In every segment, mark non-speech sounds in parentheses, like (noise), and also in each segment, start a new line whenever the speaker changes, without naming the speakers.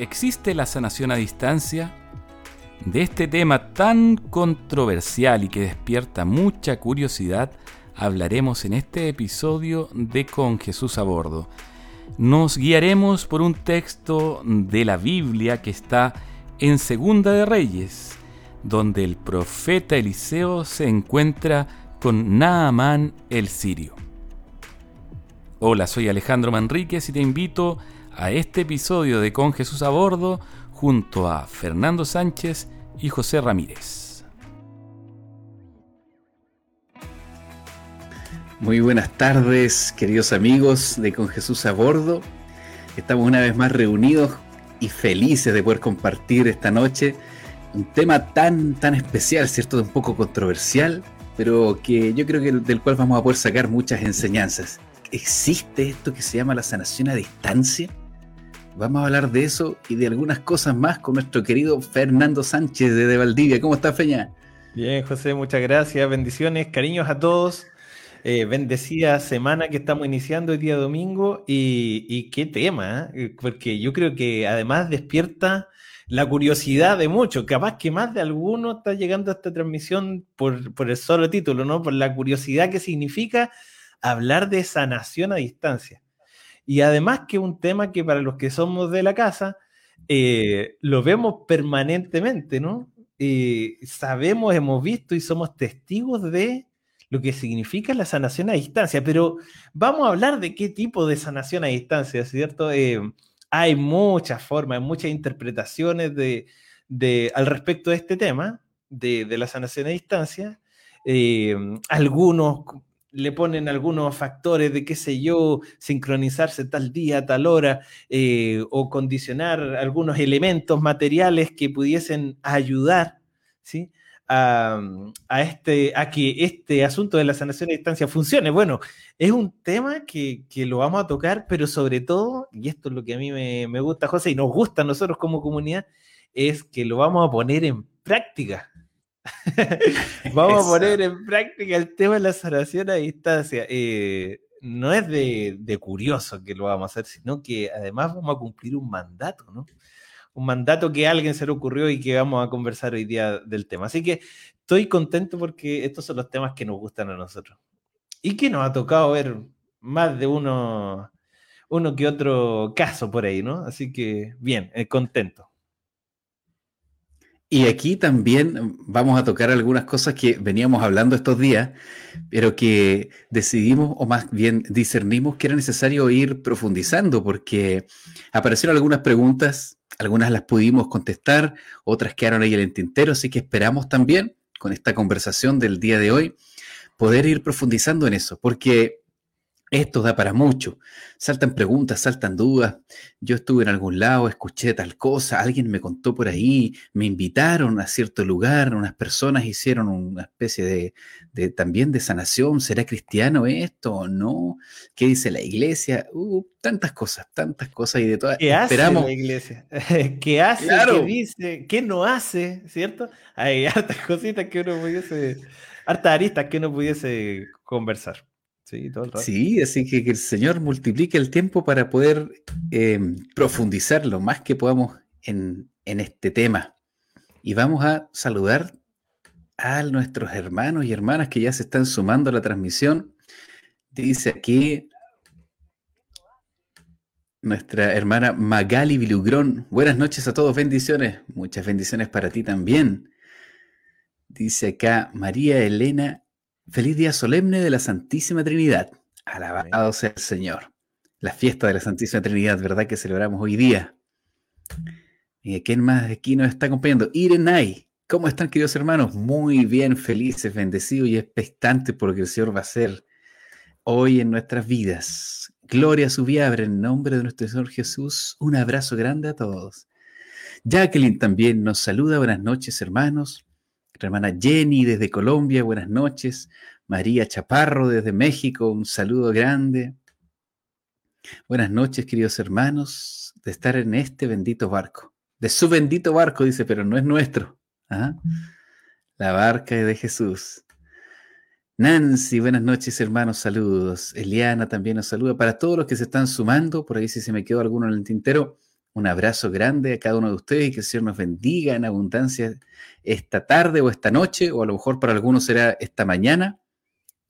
¿existe la sanación a distancia? De este tema tan controversial y que despierta mucha curiosidad, hablaremos en este episodio de Con Jesús a Bordo. Nos guiaremos por un texto de la Biblia que está en Segunda de Reyes, donde el profeta Eliseo se encuentra con Naamán el sirio. Hola, soy Alejandro Manríquez y te invito a este episodio de Con Jesús a Bordo junto a Fernando Sánchez y José Ramírez.
Muy buenas tardes, queridos amigos de Con Jesús a Bordo. Estamos una vez más reunidos y felices de poder compartir esta noche un tema tan, tan especial, ¿cierto? Un poco controversial, pero que yo creo que del cual vamos a poder sacar muchas enseñanzas. ¿Existe esto que se llama la sanación a distancia? Vamos a hablar de eso y de algunas cosas más con nuestro querido Fernando Sánchez de, Valdivia. ¿Cómo está, Feña?
Bien, José, muchas gracias. Bendiciones, cariños a todos. Eh, bendecida semana que estamos iniciando el día domingo y, qué tema, ¿eh? porque yo creo que además despierta la curiosidad de muchos, capaz que más de alguno está llegando a esta transmisión por, por el solo título, ¿no? Por la curiosidad que significa hablar de sanación a distancia. Y además que un tema que para los que somos de la casa, eh, lo vemos permanentemente, ¿no? sabemos, hemos visto y somos testigos de lo que significa la sanación a distancia, pero vamos a hablar de qué tipo de sanación a distancia, ¿cierto? Eh, hay muchas formas, muchas interpretaciones de, al respecto de este tema, de, la sanación a distancia. Eh, algunos le ponen algunos factores de, qué sé yo, sincronizarse tal día, tal hora, eh, o condicionar algunos elementos materiales que pudiesen ayudar, ¿sí? A, este, a que este asunto de la sanación a distancia funcione. Bueno, es un tema que, lo vamos a tocar, pero sobre todo, y esto es lo que a mí me, me gusta, José, y nos gusta a nosotros como comunidad, es que lo vamos a poner en práctica. (laughs) Vamos a poner en práctica el tema de la sanación a distancia. Eh, no es de, curioso que lo vamos a hacer, sino que además vamos a cumplir un mandato, ¿no? Un mandato que a alguien se le ocurrió y que vamos a conversar hoy día del tema. Así que estoy contento porque estos son los temas que nos gustan a nosotros. Y que nos ha tocado ver más de uno, uno que otro caso por ahí, ¿no? Así que bien, eh, contento.
Y aquí también vamos a tocar algunas cosas que veníamos hablando estos días, pero que decidimos, o más bien discernimos, que era necesario ir profundizando, porque aparecieron algunas preguntas, algunas las pudimos contestar, otras quedaron ahí en el tintero, así que esperamos también, con esta conversación del día de hoy, poder ir profundizando en eso, porque esto da para mucho. Saltan preguntas, saltan dudas. Yo estuve en algún lado, escuché tal cosa, alguien me contó por ahí, me invitaron a cierto lugar, unas personas hicieron una especie de, también de sanación. ¿Será cristiano esto o no? ¿Qué dice la iglesia? Uh, tantas cosas, tantas cosas y de todas.
¿Qué hace la iglesia? (laughs) ¿Qué hace? ¿Qué dice? ¿Qué no hace? ¿Cierto? Hay hartas (laughs) cositas que uno pudiese, hartas aristas que uno pudiese conversar.
Sí, así que que el Señor multiplique el tiempo para poder em, profundizar lo más que podamos en, este tema. Y vamos a saludar a nuestros hermanos y hermanas que ya se están sumando a la transmisión. Dice aquí nuestra hermana Magali Vilugrón. Buenas noches a todos, bendiciones. Muchas bendiciones para ti también. Dice acá María Elena Feliz día solemne de la Santísima Trinidad. Alabado sea el Señor. La fiesta de la Santísima Trinidad, ¿verdad? Que celebramos hoy día. ¿Y quién más aquí nos está acompañando? Irenay. ¿Cómo están, queridos hermanos? Muy bien, felices, bendecidos y expectantes por lo que el Señor va a hacer hoy en nuestras vidas. Gloria a su viabre en nombre de nuestro Señor Jesús. Un abrazo grande a todos. Jacqueline también nos saluda. Buenas noches, hermanos hermana Jenny desde Colombia, buenas noches. María Chaparro desde México, un saludo grande. Buenas noches, queridos hermanos, de estar en este bendito barco. De su bendito barco, dice, pero no es nuestro. ¿ah? La barca de Jesús. Nancy, buenas noches, hermanos, saludos. Eliana también nos saluda. Para todos los que se están sumando, por ahí si se me quedó alguno en el tintero, Un abrazo grande a cada uno de ustedes y que el Señor nos bendiga en abundancia esta tarde o esta noche, o a lo mejor para algunos será esta mañana,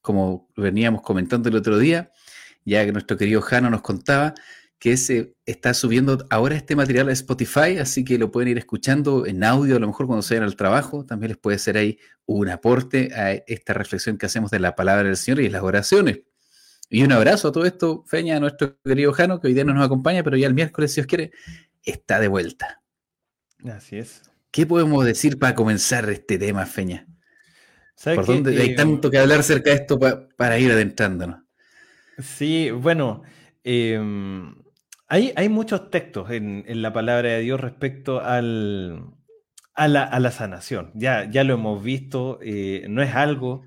como veníamos comentando el otro día, ya que nuestro querido Jano nos contaba que se está subiendo ahora este material a Spotify, así que lo pueden ir escuchando en audio, a lo mejor cuando se vayan al trabajo, también les puede ser ahí un aporte a esta reflexión que hacemos de la palabra del Señor y las oraciones. Y un abrazo a todo esto, Feña, a nuestro querido Jano, que hoy día no nos acompaña, pero ya el miércoles, si Dios quiere, está de vuelta.
Así es.
¿Qué podemos decir para comenzar este tema, Feña? ¿Por dónde hay tanto que hablar acerca de esto para ir adentrándonos?
Sí, bueno, em, hay, hay, muchos textos en, la palabra de Dios respecto al, a, la, sanación. Ya, ya lo hemos visto, eh, no es algo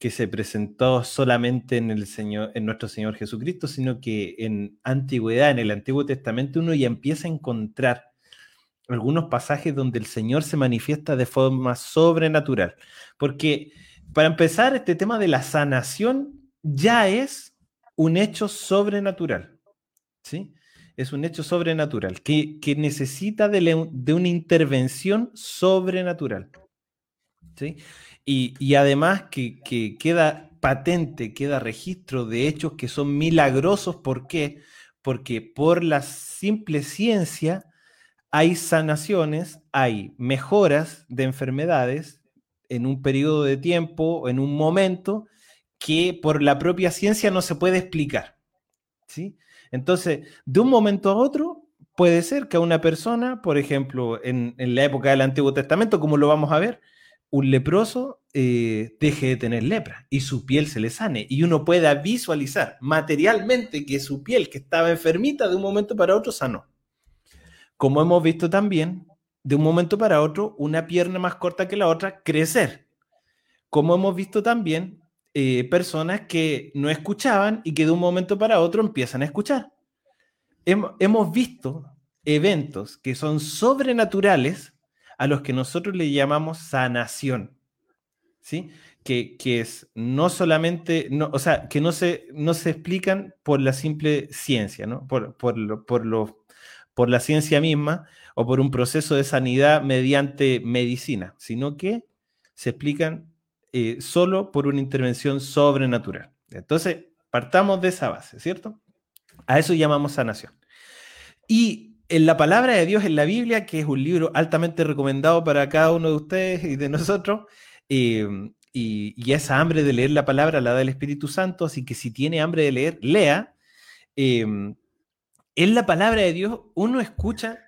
que se presentó solamente en, el Señor, en nuestro Señor Jesucristo, sino que en antigüedad, en el Antiguo Testamento, uno ya empieza a encontrar algunos pasajes donde el Señor se manifiesta de forma sobrenatural. Porque, para empezar, este tema de la sanación ya es un hecho sobrenatural. ¿Sí? Es un hecho sobrenatural que, necesita de, de una intervención sobrenatural. ¿Sí? Y, además que, queda patente, queda registro de hechos que son milagrosos. ¿Por qué? Porque por la simple ciencia hay sanaciones, hay mejoras de enfermedades en un periodo de tiempo, en un momento, que por la propia ciencia no se puede explicar. ¿sí? Entonces, de un momento a otro, puede ser que a una persona, por ejemplo, en, en la época del Antiguo Testamento, como lo vamos a ver, un leproso eh, deje de tener lepra y su piel se le sane y uno pueda visualizar materialmente que su piel que estaba enfermita de un momento para otro sanó. Como hemos visto también, de un momento para otro, una pierna más corta que la otra crecer. Como hemos visto también, eh, personas que no escuchaban y que de un momento para otro empiezan a escuchar. hemos visto eventos que son sobrenaturales a los que nosotros le llamamos sanación. ¿Sí? Que, es no solamente, no, o sea, que no se, no se explican por la simple ciencia, ¿no? Por, por, lo, por, lo, por la ciencia misma o por un proceso de sanidad mediante medicina, sino que se explican eh, solo por una intervención sobrenatural. Entonces, partamos de esa base, ¿cierto? A eso llamamos sanación. Y en la palabra de Dios en la Biblia, que es un libro altamente recomendado para cada uno de ustedes y de nosotros, em, y, esa hambre de leer la palabra la da el Espíritu Santo, así que si tiene hambre de leer, lea. Em, en la palabra de Dios uno escucha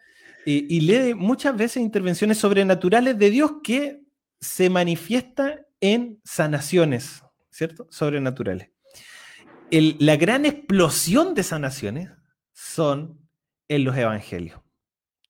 eh, y lee muchas veces intervenciones sobrenaturales de Dios que se manifiestan en sanaciones, ¿cierto? Sobrenaturales. la gran explosión de sanaciones son en los evangelios.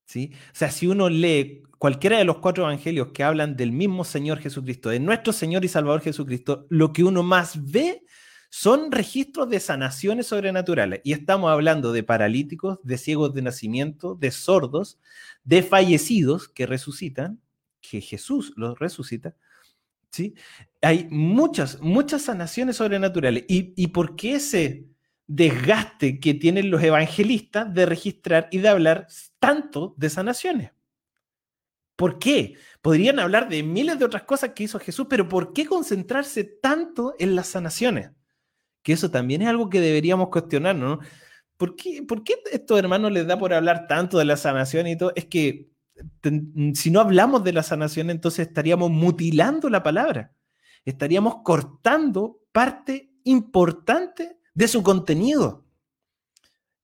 ¿sí? O sea, si uno lee cualquiera de los cuatro evangelios que hablan del mismo Señor Jesucristo, de nuestro Señor y Salvador Jesucristo, lo que uno más ve son registros de sanaciones sobrenaturales. Y estamos hablando de paralíticos, de ciegos de nacimiento, de sordos, de fallecidos que resucitan, que Jesús los resucita. ¿sí? Hay muchas, muchas sanaciones sobrenaturales. ¿Y, y por qué ese desgaste que tienen los evangelistas de registrar y de hablar tanto de sanaciones. ¿Por qué? Podrían hablar de miles de otras cosas que hizo Jesús, pero ¿por qué concentrarse tanto en las sanaciones? Que eso también es algo que deberíamos cuestionarnos, ¿no? ¿Por qué, ¿Por qué estos hermanos les da por hablar tanto de la sanación y todo? Es que si no hablamos de la sanación, entonces estaríamos mutilando la palabra. Estaríamos cortando parte importante de su contenido.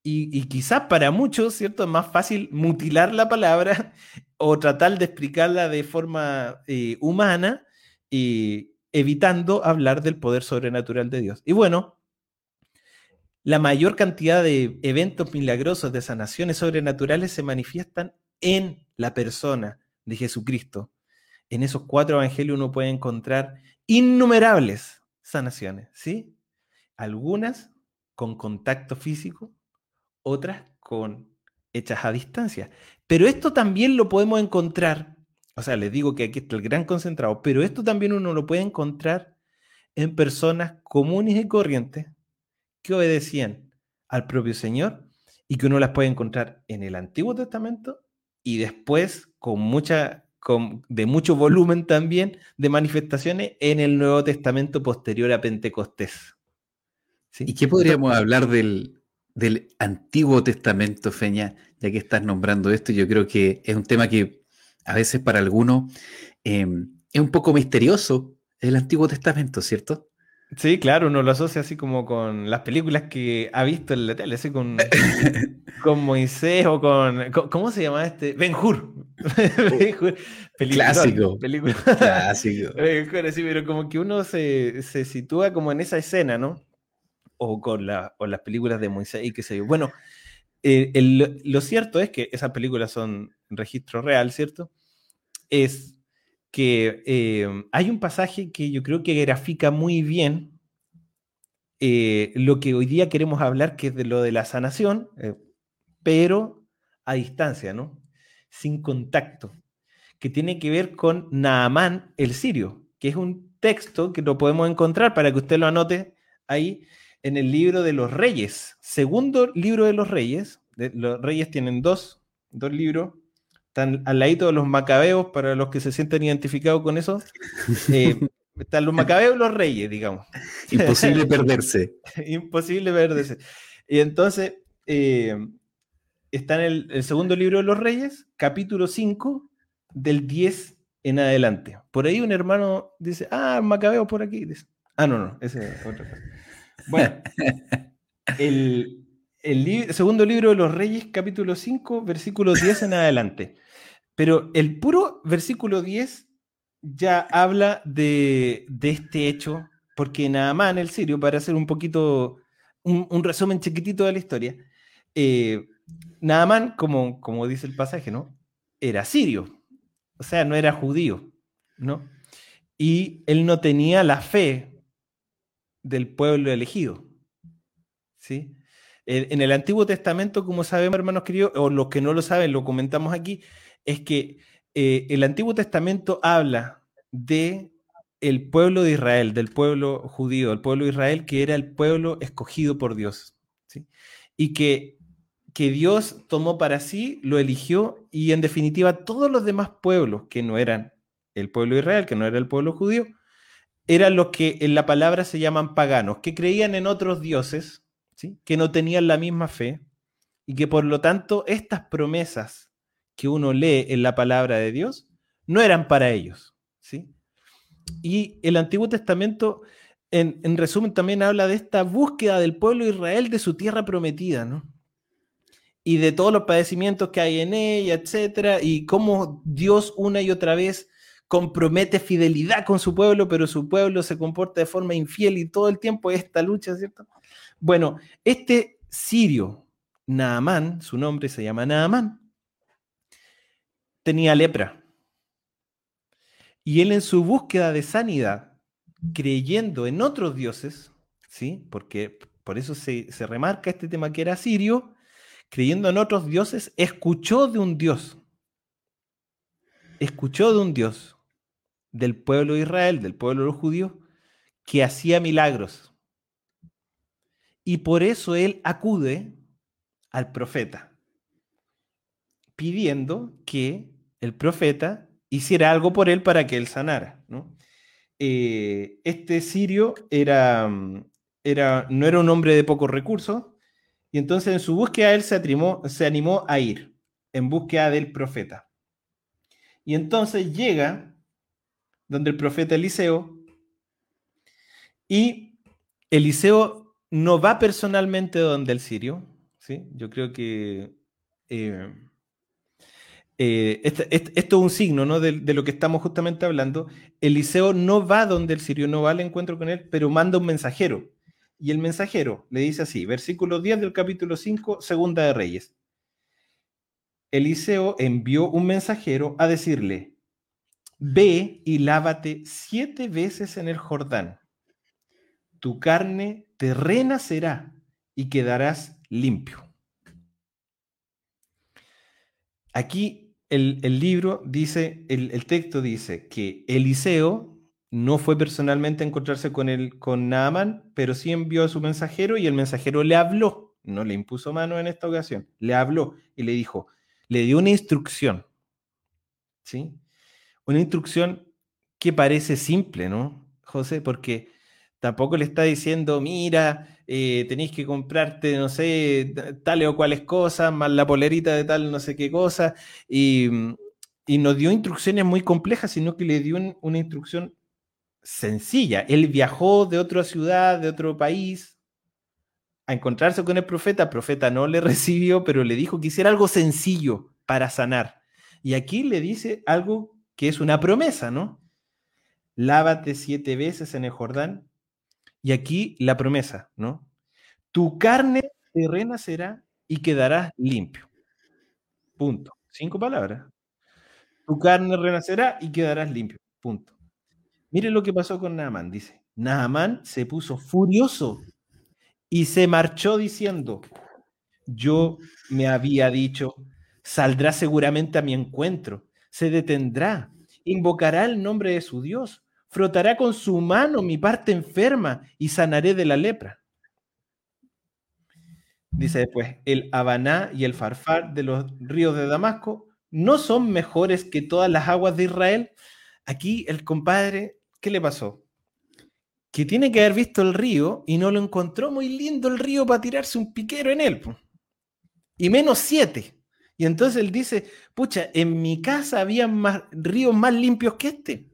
Y, quizás para muchos, ¿cierto? Es más fácil mutilar la palabra (laughs) o tratar de explicarla de forma eh, humana, evitando hablar del poder sobrenatural de Dios. Y bueno, la mayor cantidad de eventos milagrosos, de sanaciones sobrenaturales se manifiestan en la persona de Jesucristo. En esos cuatro evangelios uno puede encontrar innumerables sanaciones, ¿sí? Algunas con contacto físico, otras con hechas a distancia. Pero esto también lo podemos encontrar, o sea, les digo que aquí está el gran concentrado, pero esto también uno lo puede encontrar en personas comunes y corrientes que obedecían al propio Señor y que uno las puede encontrar en el Antiguo Testamento y después con mucha, con, de mucho volumen también de manifestaciones en el Nuevo Testamento posterior a Pentecostés.
¿Y qué podríamos hablar del, del Antiguo Testamento, Feña? Ya que estás nombrando esto, yo creo que es un tema que a veces para algunos em, es un poco misterioso el Antiguo Testamento, ¿cierto?
Sí, claro, uno lo asocia así como con las películas que ha visto en la tele, así con, (laughs) con Moisés o con, ¿Cómo se llama este? Ben Hur. (laughs)
Clásico. Película. Clásico. (laughs)
sí, pero como que uno se, se, sitúa como en esa escena, ¿no? O con la, o las películas de Moisés y qué sé yo. Bueno, eh, lo cierto es que esas películas son registro real, ¿cierto? Es que em, hay un pasaje que yo creo que grafica muy bien eh, lo que hoy día queremos hablar, que es de lo de la sanación, eh, pero a distancia, ¿no? Sin contacto, que tiene que ver con Naamán el sirio, que es un texto que lo podemos encontrar para que usted lo anote ahí en el libro de los reyes, segundo libro de los reyes. los reyes tienen dos, dos libros, están al ladito de los macabeos, para los que se sienten identificados con eso. (laughs) Eh, están los macabeos y los reyes, digamos.
Imposible perderse. (laughs)
Imposible perderse. Y entonces, eh, está en el, segundo libro de los reyes, capítulo 5, del 10 en adelante. Por ahí un hermano dice, ah, macabeo por aquí. ah, no, no, ese es otra cosa. Bueno, el, segundo libro de los Reyes, capítulo 5, versículo 10 en adelante. Pero el puro versículo 10 ya habla de, este hecho, porque Naamán, el sirio, para hacer un poquito, un, resumen chiquitito de la historia, eh, como, como dice el pasaje, ¿no? Era sirio, o sea, no era judío, ¿no? Y él no tenía la fe del pueblo elegido, ¿sí? En el Antiguo Testamento, como sabemos, hermanos queridos, o los que no lo saben, lo comentamos aquí, es que eh, el Antiguo Testamento habla de el pueblo de Israel, del pueblo judío, el pueblo de Israel que era el pueblo escogido por Dios, ¿sí? y que, que Dios tomó para sí, lo eligió, y en definitiva todos los demás pueblos que no eran el pueblo de Israel, que no era el pueblo judío, eran los que en la palabra se llaman paganos, que creían en otros dioses, que no tenían la misma fe y que por lo tanto estas promesas que uno lee en la palabra de Dios no eran para ellos. ¿sí? Y el Antiguo Testamento, en, resumen, también habla de esta búsqueda del pueblo de Israel de su tierra prometida, ¿no? Y de todos los padecimientos que hay en ella, etcétera, y cómo Dios una y otra vez compromete fidelidad con su pueblo, pero su pueblo se comporta de forma infiel y todo el tiempo esta lucha, ¿cierto? Bueno, este sirio, Naamán, su nombre se llama Naamán, tenía lepra. Y él en su búsqueda de sanidad, creyendo en otros dioses, ¿sí? Porque por eso se, se remarca este tema que era sirio, creyendo en otros dioses, escuchó de un dios. Escuchó de un dios del pueblo de Israel, del pueblo de los judíos, que hacía milagros y por eso él acude al profeta, pidiendo que el profeta hiciera algo por él para que él sanara. Eh, este sirio era, era, no era un hombre de pocos recursos, y entonces en su búsqueda él se, animó, se animó a ir en búsqueda del profeta. Y entonces llega donde el profeta Eliseo, y Eliseo no va personalmente donde el sirio, ¿sí? Yo creo que eh, eh, este, este, esto es un signo ¿no? de, lo que estamos justamente hablando. Eliseo no va donde el sirio, no va al encuentro con él, pero manda un mensajero. Y el mensajero le dice así, versículo 10 del capítulo 5, segunda de Reyes. Eliseo envió un mensajero a decirle, ve y lávate siete veces en el Jordán. Tu carne te renacerá y quedarás limpio. Aquí el, libro dice, el, texto dice que Eliseo no fue personalmente a encontrarse con, el, con Naaman, pero sí envió a su mensajero y el mensajero le habló. no le impuso mano en esta ocasión, le habló y le dijo, le dio una instrucción, ¿sí? Una instrucción que parece simple, ¿no, José? Porque tampoco le está diciendo, mira, eh, tenéis que comprarte, no sé, tales o cuales cosas, más la polerita de tal, no sé qué cosa, y, y nos dio instrucciones muy complejas, sino que le dio una instrucción sencilla. Él viajó de otra ciudad, de otro país, a encontrarse con el profeta. El profeta no le (laughs) recibió, pero le dijo que hiciera algo sencillo para sanar. Y aquí le dice algo que es una promesa, ¿no? Lávate siete veces en el Jordán. Y aquí la promesa, ¿no? Tu carne renacerá y quedarás limpio. Punto. Cinco palabras. Tu carne renacerá y quedarás limpio. Punto. Mire lo que pasó con Naaman, dice. Naaman se puso furioso y se marchó diciendo, yo me había dicho, saldrá seguramente a mi encuentro, se detendrá, invocará el nombre de su Dios, frotará con su mano mi parte enferma y sanaré de la lepra. Dice después, el Habaná y el Farfar de los ríos de Damasco no son mejores que todas las aguas de Israel. Aquí el compadre ¿qué le pasó? Que tiene que haber visto el río y no lo encontró muy lindo el río para tirarse un piquero en él. Y menos siete. Y entonces él dice, pucha, en mi casa había ríos más limpios que este.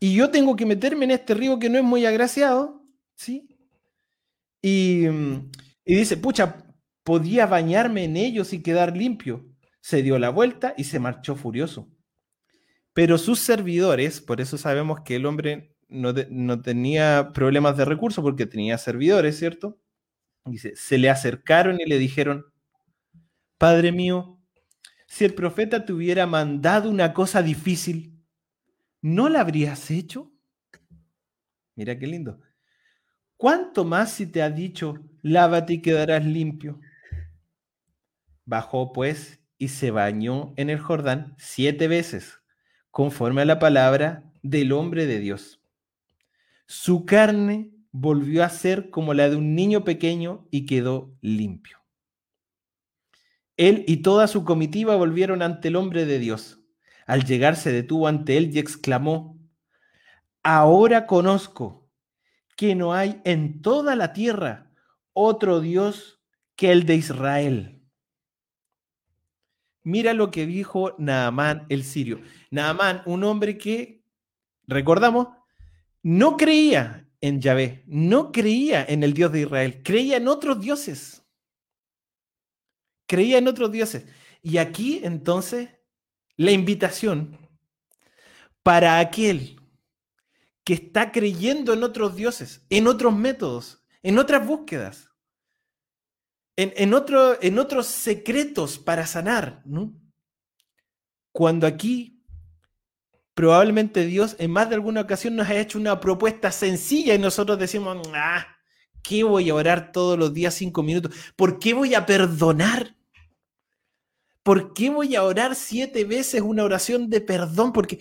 Y yo tengo que meterme en este río que no es muy agraciado, ¿sí? Y, y dice, pucha, podía bañarme en ellos y quedar limpio. Se dio la vuelta y se marchó furioso. Pero sus servidores, por eso sabemos que el hombre no, tenía problemas de recursos porque tenía servidores, ¿cierto? Dice, se le acercaron y le dijeron, Padre mío, si el profeta te hubiera mandado una cosa difícil, ¿no la habrías hecho? Mira qué lindo. ¿Cuánto más si te ha dicho, lávate y quedarás limpio? Bajó pues y se bañó en el Jordán siete veces conforme a la palabra del hombre de Dios. Su carne volvió a ser como la de un niño pequeño y quedó limpio. Él y toda su comitiva volvieron ante el hombre de Dios. Al llegar se detuvo ante él y exclamó, Ahora conozco que no hay en toda la tierra otro Dios que el de Israel Mira lo que dijo Naamán el sirio. Naamán, un hombre que, recordamos, no creía en Yahvé, no creía en el Dios de Israel, creía en otros dioses. Creía en otros dioses. Y aquí entonces la invitación para aquel que está creyendo en otros dioses, en otros métodos, en otras búsquedas, en, otro, en otros secretos para sanar, ¿no? Cuando aquí probablemente Dios en más de alguna ocasión nos ha hecho una propuesta sencilla y nosotros decimos, ah, ¿qué voy a orar todos los días cinco minutos? ¿Por qué voy a perdonar? ¿Por qué voy a orar siete veces una oración de perdón? Porque,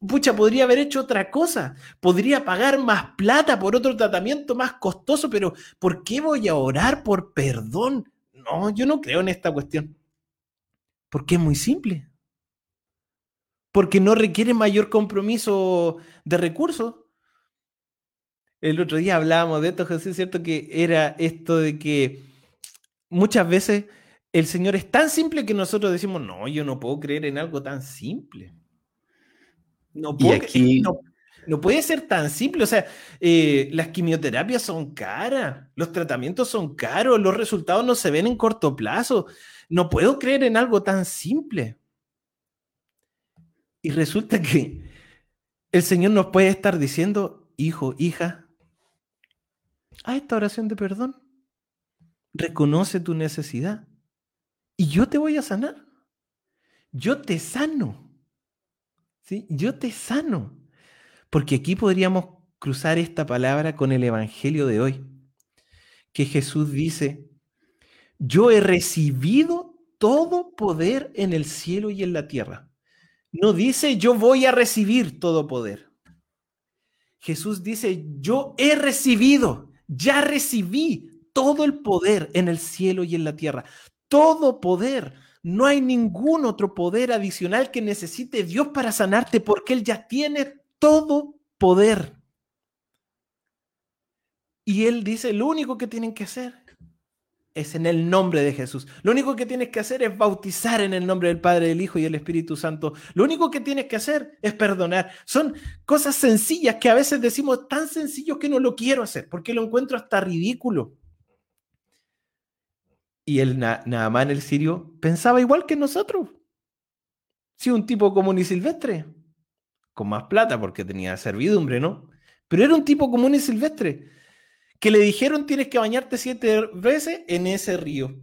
pucha, podría haber hecho otra cosa. Podría pagar más plata por otro tratamiento más costoso, pero ¿por qué voy a orar por perdón? No, yo no creo en esta cuestión. Porque es muy simple. Porque no requiere mayor compromiso de recursos. El otro día hablábamos de esto, Jesús, ¿cierto? Que era esto de que muchas veces el Señor es tan simple que nosotros decimos, no, yo no puedo creer en algo tan simple. No, no, puede ser tan simple. O sea, eh, las quimioterapias son caras, los tratamientos son caros, los resultados no se ven en corto plazo. No puedo creer en algo tan simple. Y resulta que el Señor nos puede estar diciendo, hijo, hija, a esta oración de perdón. Reconoce tu necesidad y yo te voy a sanar. Yo te sano. ¿Sí? Yo te sano. Porque aquí podríamos cruzar esta palabra con el Evangelio de hoy, que Jesús dice, yo he recibido todo poder en el cielo y en la tierra. No dice, yo voy a recibir todo poder. Jesús dice, yo he recibido, ya recibí todo el poder en el cielo y en la tierra. Todo poder. No hay ningún otro poder adicional que necesite Dios para sanarte porque Él ya tiene todo poder. Y Él dice, lo único que tienen que hacer es en el nombre de Jesús. Lo único que tienes que hacer es bautizar en el nombre del Padre, del Hijo y del Espíritu Santo. Lo único que tienes que hacer es perdonar. Son cosas sencillas que a veces decimos tan sencillo que no lo quiero hacer, porque lo encuentro hasta ridículo. Y el Naamán el sirio pensaba igual que nosotros. Sí, un tipo común y silvestre, con más plata porque tenía servidumbre, ¿no? Pero era un tipo común y silvestre que le dijeron tienes que bañarte siete veces en ese río.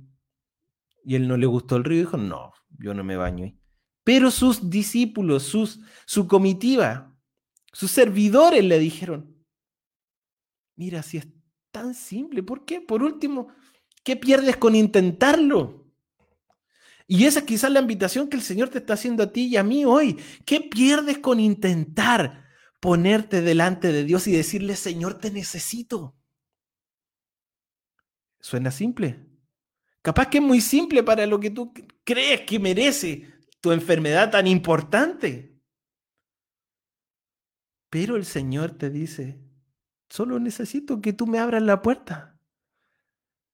Y él no le gustó el río y dijo, no, yo no me baño ahí. Pero sus discípulos, sus, su comitiva, sus servidores le dijeron, mira, si es tan simple, ¿por qué? Por último, ¿qué pierdes con intentarlo? Y esa es quizás la invitación que el Señor te está haciendo a ti y a mí hoy. ¿Qué pierdes con intentar ponerte delante de Dios y decirle, Señor, te necesito? Suena simple. Capaz que es muy simple para lo que tú crees que merece tu enfermedad tan importante. Pero el Señor te dice, solo necesito que tú me abras la puerta.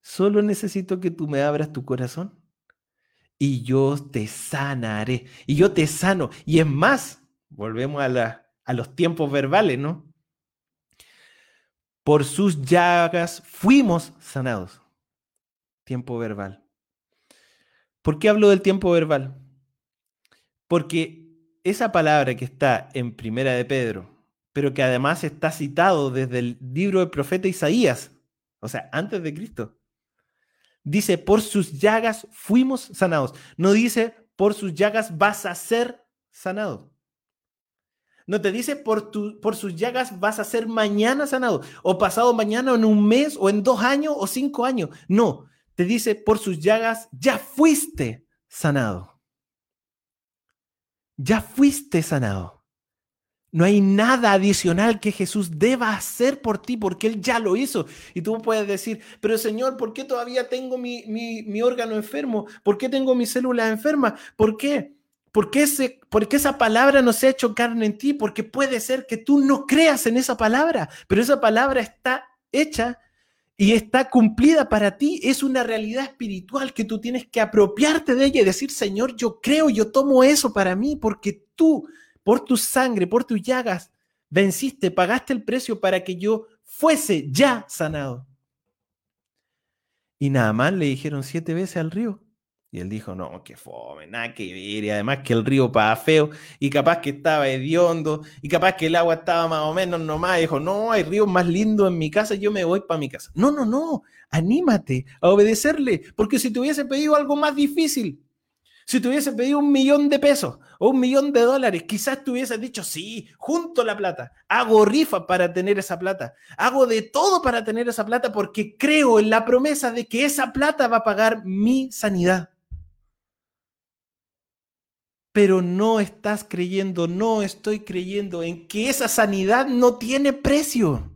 Solo necesito que tú me abras tu corazón. Y yo te sanaré. Y yo te sano. Y es más, volvemos a, a los tiempos verbales, ¿no? Por sus llagas fuimos sanados. Tiempo verbal. ¿Por qué hablo del tiempo verbal? Porque esa palabra que está en Primera de Pedro, pero que además está citado desde el libro del profeta Isaías, o sea, antes de Cristo, dice, por sus llagas fuimos sanados. No dice, por sus llagas vas a ser sanado. No te dice por, tu, por sus llagas vas a ser mañana sanado, o pasado mañana, o en un mes, o en dos años, o cinco años. No, te dice por sus llagas ya fuiste sanado. Ya fuiste sanado. No hay nada adicional que Jesús deba hacer por ti porque Él ya lo hizo. Y tú puedes decir, pero Señor, ¿por qué todavía tengo mi, mi, mi órgano enfermo? ¿Por qué tengo mi célula enferma? ¿Por qué? ¿Por qué, esa palabra no se ha hecho carne en ti? Porque puede ser que tú no creas en esa palabra, pero esa palabra está hecha y está cumplida para ti. Es una realidad espiritual que tú tienes que apropiarte de ella y decir, Señor, yo creo, yo tomo eso para mí, porque tú, por tu sangre, por tus llagas, venciste, pagaste el precio para que yo fuese ya sanado. Y nada más le dijeron siete veces al río, y él dijo, no, qué fome, nada que ver, y además que el río estaba feo, y capaz que estaba hediondo, y capaz que el agua estaba más o menos nomás, dijo, no, hay ríos más lindos en mi casa, yo me voy para mi casa. No, no, no, anímate a obedecerle, porque si te hubiese pedido algo más difícil, si te hubiese pedido un millón de pesos o un millón de dólares, quizás te hubieses dicho, sí, junto la plata, hago rifa para tener esa plata, hago de todo para tener esa plata porque creo en la promesa de que esa plata va a pagar mi sanidad pero no estás creyendo, no estoy creyendo en que esa sanidad no tiene precio.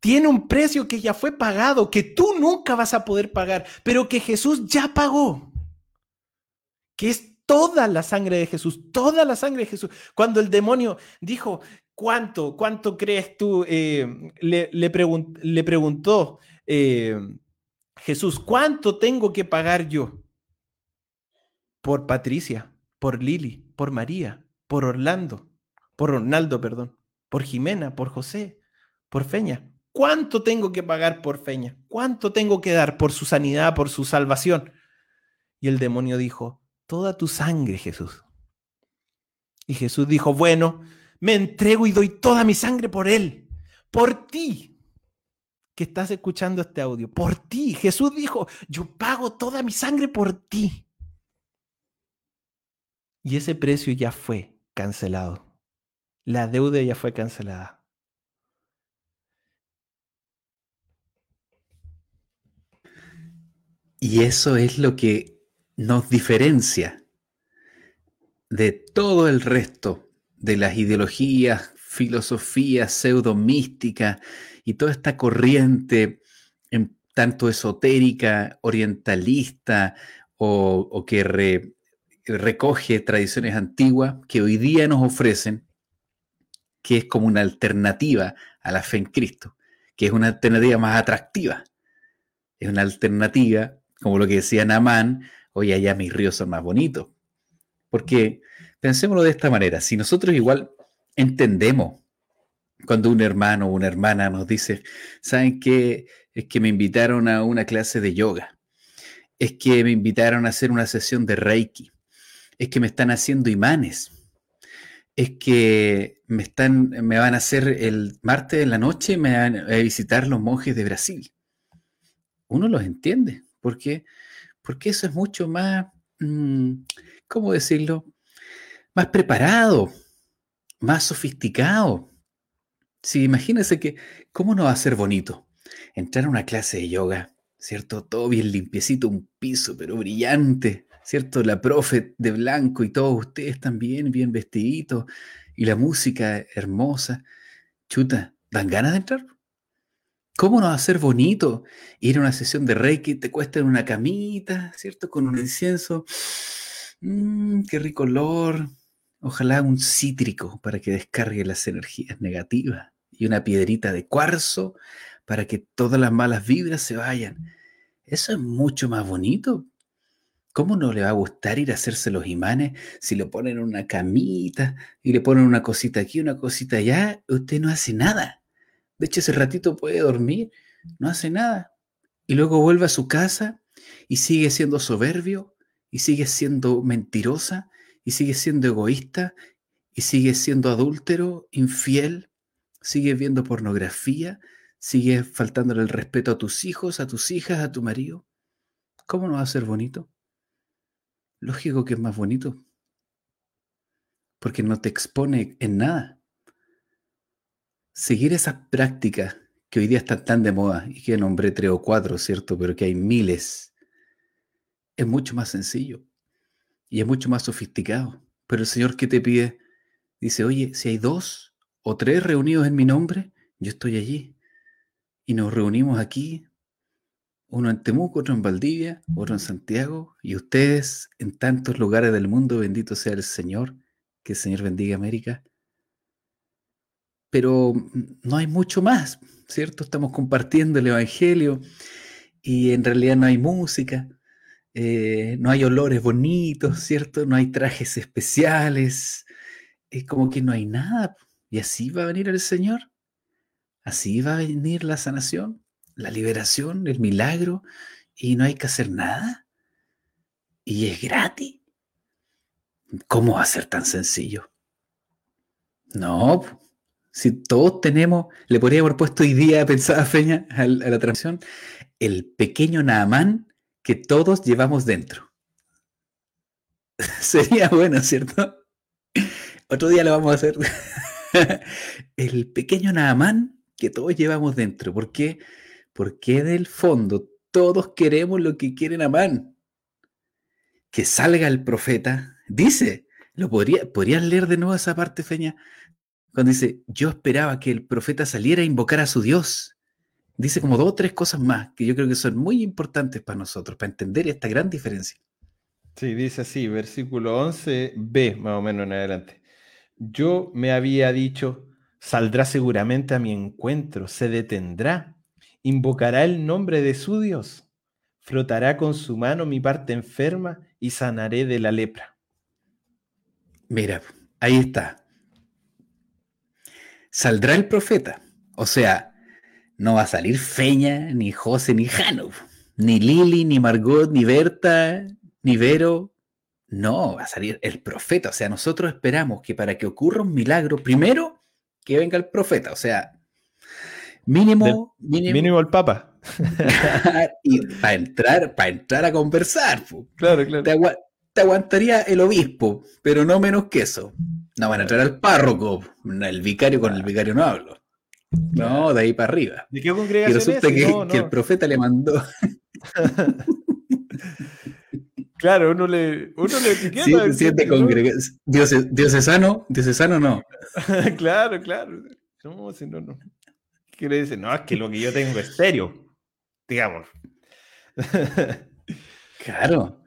Tiene un precio que ya fue pagado, que tú nunca vas a poder pagar, pero que Jesús ya pagó. Que es toda la sangre de Jesús, toda la sangre de Jesús. Cuando el demonio dijo, ¿cuánto, cuánto crees tú? Eh, le, preguntó eh, Jesús, ¿cuánto tengo que pagar yo por Patricia? Por Lili, por María, por Orlando, por Ronaldo, perdón, por Jimena, por José, por Feña. ¿Cuánto tengo que pagar por Feña? ¿Cuánto tengo que dar por su sanidad, por su salvación? Y el demonio dijo, toda tu sangre, Jesús. Y Jesús dijo, bueno, me entrego y doy toda mi sangre por él, por ti, que estás escuchando este audio, por ti. Jesús dijo, yo pago toda mi sangre por ti. Y ese precio ya fue cancelado. La deuda ya fue cancelada.
Y eso es lo que nos diferencia de todo el resto de las ideologías, filosofías pseudo-místicas y toda esta corriente tanto esotérica, orientalista o, que recoge tradiciones antiguas que hoy día nos ofrecen, que es como una alternativa a la fe en Cristo, que es una alternativa más atractiva. Es una alternativa, como lo que decía Namán, hoy allá mis ríos son más bonitos. Porque pensémoslo de esta manera, si nosotros igual entendemos cuando un hermano o una hermana nos dice, ¿saben qué? Es que me invitaron a una clase de yoga. Es que me invitaron a hacer una sesión de Reiki. Es que me están haciendo imanes. Es que me, están, me van a hacer el martes en la noche, me van a visitar los monjes de Brasil. Uno los entiende. ¿Por qué? Porque eso es mucho más, mm, ¿cómo decirlo? Más preparado, más sofisticado Sí, imagínense que, ¿cómo no va a ser bonito? Entrar a una clase de yoga, ¿cierto? Todo bien limpiecito, un piso, pero brillante, ¿cierto? La profe de blanco y todos ustedes también bien vestiditos y la música hermosa. Chuta, ¿dan ganas de entrar? ¿Cómo no va a ser bonito ir a una sesión de Reiki? Te cuesta en una camita, ¿cierto? Con un incienso. Mmm, qué rico olor. Ojalá un cítrico para que descargue las energías negativas y una piedrita de cuarzo para que todas las malas vibras se vayan. Eso es mucho más bonito. ¿Cómo no le va a gustar ir a hacerse los imanes si lo ponen en una camita y le ponen una cosita aquí, una cosita allá? Usted no hace nada. De hecho, ese ratito puede dormir, no hace nada. Y luego vuelve a su casa y sigue siendo soberbio y sigue siendo mentirosa y sigue siendo egoísta y sigue siendo adúltero, infiel sigues viendo pornografía, sigues faltándole el respeto a tus hijos, a tus hijas, a tu marido, ¿cómo no va a ser bonito? Lógico que es más bonito, porque no te expone en nada. Seguir esas prácticas que hoy día están tan de moda y que nombré tres o cuatro, ¿cierto? Pero que hay miles, es mucho más sencillo y es mucho más sofisticado. Pero el Señor que te pide, dice, oye, si hay dos o tres reunidos en mi nombre, yo estoy allí. Y nos reunimos aquí, uno en Temuco, otro en Valdivia, otro en Santiago, y ustedes en tantos lugares del mundo, bendito sea el Señor, que el Señor bendiga América. Pero no hay mucho más, ¿cierto? Estamos compartiendo el Evangelio y en realidad no hay música, eh, no hay olores bonitos, ¿cierto? No hay trajes especiales, es como que no hay nada. Y así va a venir el Señor. Así va a venir la sanación, la liberación, el milagro. Y no hay que hacer nada. Y es gratis. ¿Cómo va a ser tan sencillo? No, si todos tenemos, le podría haber puesto hoy día, pensaba Feña, a la, transmisión, el pequeño Naamán que todos llevamos dentro. (laughs) Sería bueno, ¿cierto? Otro día lo vamos a hacer. (laughs) el pequeño Naamán que todos llevamos dentro. Porque del fondo todos queremos lo que quiere Naamán. Que salga el profeta. Dice, lo podría, ¿podrían leer de nuevo esa parte, Feña? Cuando dice, yo esperaba que el profeta saliera a invocar a su Dios. Dice como dos o tres cosas más que yo creo que son muy importantes para nosotros, para entender esta gran diferencia.
Sí, dice así, versículo 11b, más o menos en adelante. Yo me había dicho, saldrá seguramente a mi encuentro, se detendrá, invocará el nombre de su Dios, frotará con su mano mi parte enferma y sanaré de la lepra.
Mira, ahí está. Saldrá el profeta, o sea, no va a salir Feña, ni José, ni Jano, ni Lili, ni Margot, ni Berta, ni Vero, no, va a salir el profeta. O sea, nosotros esperamos que para que ocurra un milagro, primero que venga el profeta. O sea, mínimo.
mínimo, el papa. (laughs)
y para entrar, para entrar a conversar.
Claro, claro.
Te, aguantaría el obispo, pero no menos que eso. No van a entrar al párroco, el vicario con el vicario no hablo. No, de ahí para arriba.
¿De qué congregación
y resulta que, que el profeta le mandó. (laughs)
Claro, uno le, uno le etiqueta.
Sí, siente diocesano, diocesano no. (laughs)
claro, claro. No, si no, no. ¿Qué le dice? No, es que lo que yo tengo es serio. digamos. (laughs)
claro.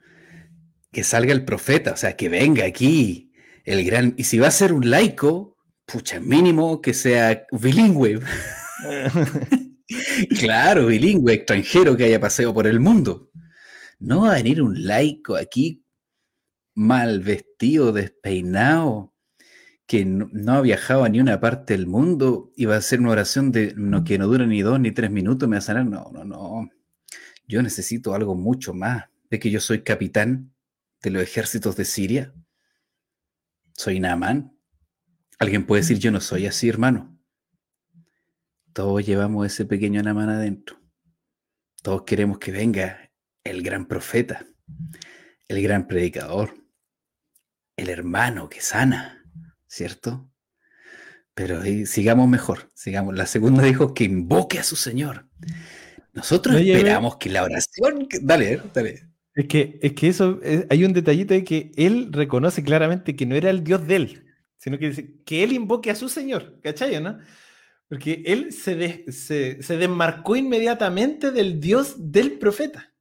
Que salga el profeta, o sea, que venga aquí el gran... Y si va a ser un laico, pucha, mínimo que sea bilingüe. (laughs) claro, bilingüe, extranjero que haya paseo por el mundo. No va a venir un laico aquí mal vestido, despeinado, que no, ha viajado a ni una parte del mundo y va a hacer una oración de no, que no dura ni dos ni tres minutos, me va a sanar. No, no, no. Yo necesito algo mucho más. De que yo soy capitán de los ejércitos de Siria. Soy Naamán. Alguien puede decir, yo no soy así, hermano. Todos llevamos ese pequeño Naamán adentro. Todos queremos que venga el gran profeta, el gran predicador, el hermano que sana, ¿cierto? Pero sigamos mejor, sigamos. La segunda dijo que invoque a su Señor. Nosotros esperamos que la oración... Dale, dale.
Es que, es que eso, eh, hay un detallito de que él reconoce claramente que no era el Dios de él, sino que dice que él invoque a su Señor, ¿cachai? ¿no? Porque él se, se, se desmarcó inmediatamente del Dios del profeta.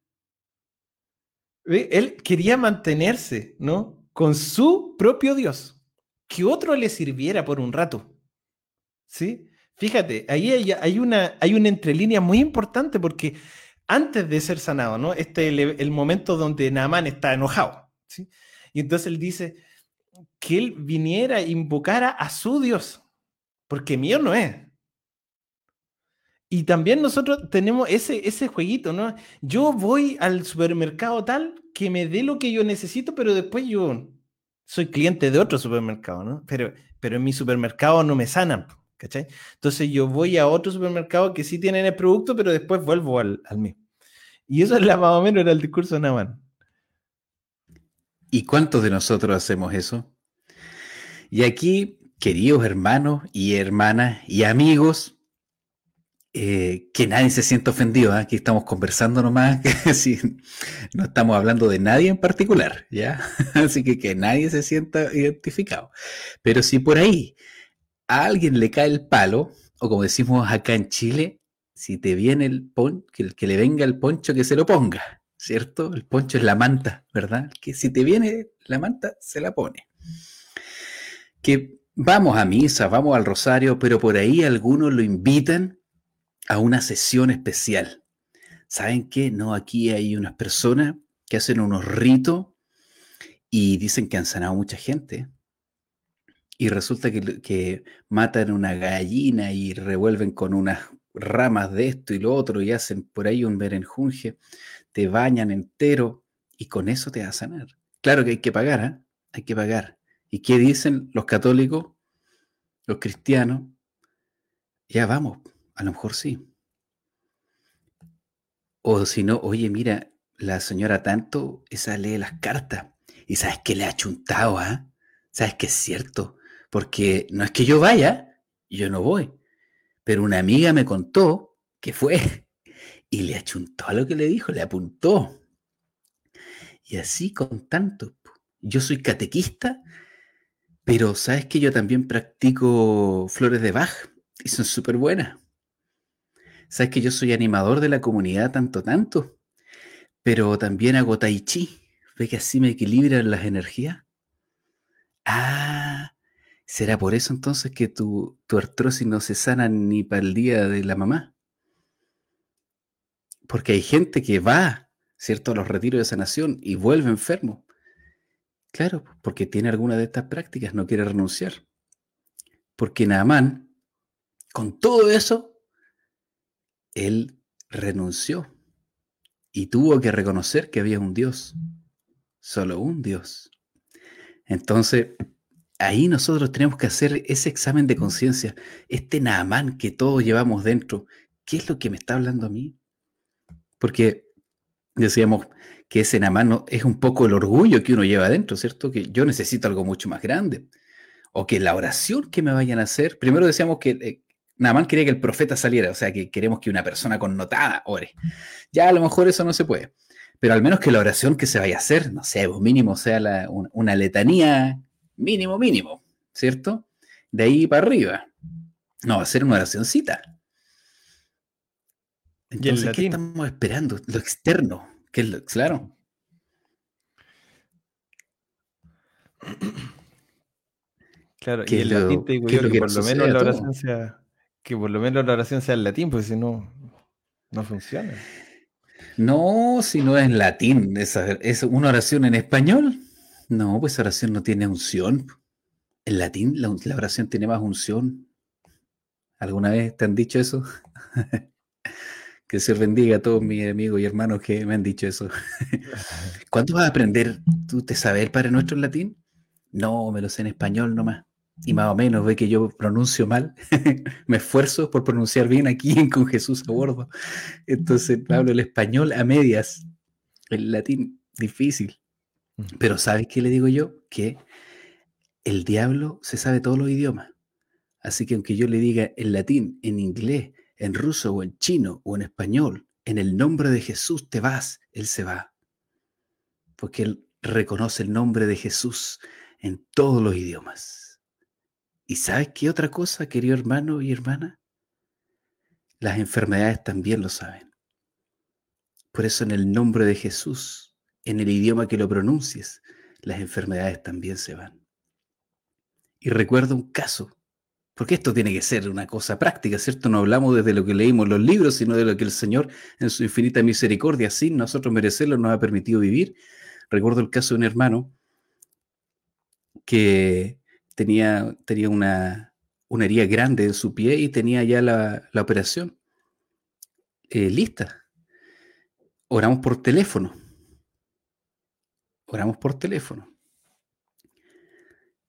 Él quería mantenerse, ¿no? Con su propio Dios. Que otro le sirviera por un rato. ¿Sí? Fíjate, ahí hay, una, hay una entrelínea muy importante porque antes de ser sanado, ¿no? Este es el, momento donde Naaman está enojado, ¿sí? Y entonces él dice que él viniera e invocara a su Dios, porque mío no es. Y también nosotros tenemos ese, ese jueguito, ¿no? Yo voy al supermercado tal que me dé lo que yo necesito, pero después yo soy cliente de otro supermercado, ¿no? Pero, pero en mi supermercado no me sanan, ¿cachai? Entonces yo voy a otro supermercado que sí tienen el producto, pero después vuelvo al, al mío. Y eso es la, más o menos el discurso de Naman.
¿Y cuántos de nosotros hacemos eso? Y aquí, queridos hermanos y hermanas y amigos, eh, que nadie se sienta ofendido, ¿eh? aquí estamos conversando nomás, (laughs) que no estamos hablando de nadie en particular, ¿ya? (laughs) Así que que nadie se sienta identificado. Pero si por ahí a alguien le cae el palo, o como decimos acá en Chile, si te viene el poncho, que, que le venga el poncho, que se lo ponga, ¿cierto? El poncho es la manta, ¿verdad? Que si te viene la manta, se la pone. Que vamos a misa, vamos al rosario, pero por ahí algunos lo invitan a una sesión especial. ¿Saben qué? No, aquí hay unas personas que hacen unos ritos y dicen que han sanado mucha gente. Y resulta que, matan una gallina y revuelven con unas ramas de esto y lo otro y hacen por ahí un berenjunje, te bañan entero y con eso te va a sanar. Claro que hay que pagar, ¿eh? Hay que pagar. ¿Y qué dicen los católicos, los cristianos? Ya vamos, a lo mejor sí. O si no, oye, mira, la señora tanto, esa lee las cartas. Y sabes que le ha chuntado, ¿ah? Sabes que es cierto. Porque no es que yo vaya, yo no voy. Pero una amiga me contó que fue (laughs) y le achuntó a lo que le dijo, le apuntó. Y así con tanto. Yo soy catequista, pero sabes que yo también practico flores de Bach y son súper buenas. Sabes que yo soy animador de la comunidad tanto, tanto, pero también hago tai chi. ¿Ve que así me equilibran las energías? Ah, ¿será por eso entonces que tu, tu artrosis no se sana ni para el día de la mamá? Porque hay gente que va, ¿cierto?, a los retiros de sanación y vuelve enfermo. Claro, porque tiene alguna de estas prácticas, no quiere renunciar. Porque Naamán, con todo eso, él renunció y tuvo que reconocer que había un Dios, solo un Dios. Entonces, ahí nosotros tenemos que hacer ese examen de conciencia, este Naamán que todos llevamos dentro, ¿qué es lo que me está hablando a mí? Porque decíamos que ese Naamán es un poco el orgullo que uno lleva dentro, ¿cierto? Que yo necesito algo mucho más grande. O que la oración que me vayan a hacer, primero decíamos que más quería que el profeta saliera, o sea, que queremos que una persona connotada ore. Ya a lo mejor eso no se puede, pero al menos que la oración que se vaya a hacer, no sé, pues mínimo sea una, letanía, mínimo, mínimo, ¿cierto? De ahí para arriba. No, va a ser una oracióncita. Entonces, ¿qué estamos esperando? Lo externo, que es lo, claro.
Claro, y el latín te digo yo que, por lo menos la oración sea, que por lo menos la oración sea en latín, porque si no, no funciona.
No, si no es en latín, es, una oración en español. No, pues oración no tiene unción. En latín la, oración tiene más unción. ¿Alguna vez te han dicho eso? (laughs) que se bendiga a todos mis amigos y hermanos que me han dicho eso. (laughs) ¿Cuánto vas a aprender? ¿Tú te sabes el Padre Nuestro en latín? No, me lo sé en español nomás y más o menos ve que yo pronuncio mal, (laughs) me esfuerzo por pronunciar bien aquí con Jesús a bordo. Entonces hablo el español a medias, el latín difícil. Pero ¿sabes qué le digo yo? Que el diablo se sabe todos los idiomas. Así que aunque yo le diga en latín, en inglés, en ruso o en chino o en español, en el nombre de Jesús te vas, él se va. Porque él reconoce el nombre de Jesús en todos los idiomas. ¿Y sabes qué otra cosa, querido hermano y hermana? Las enfermedades también lo saben. Por eso en el nombre de Jesús, en el idioma que lo pronuncies, las enfermedades también se van. Y recuerdo un caso, porque esto tiene que ser una cosa práctica, ¿cierto? No hablamos desde lo que leímos los libros, sino de lo que el Señor, en su infinita misericordia, sin nosotros merecerlo, nos ha permitido vivir. Recuerdo el caso de un hermano que tenía, tenía una, una herida grande en su pie y tenía ya la, operación eh, lista. Oramos por teléfono. Oramos por teléfono.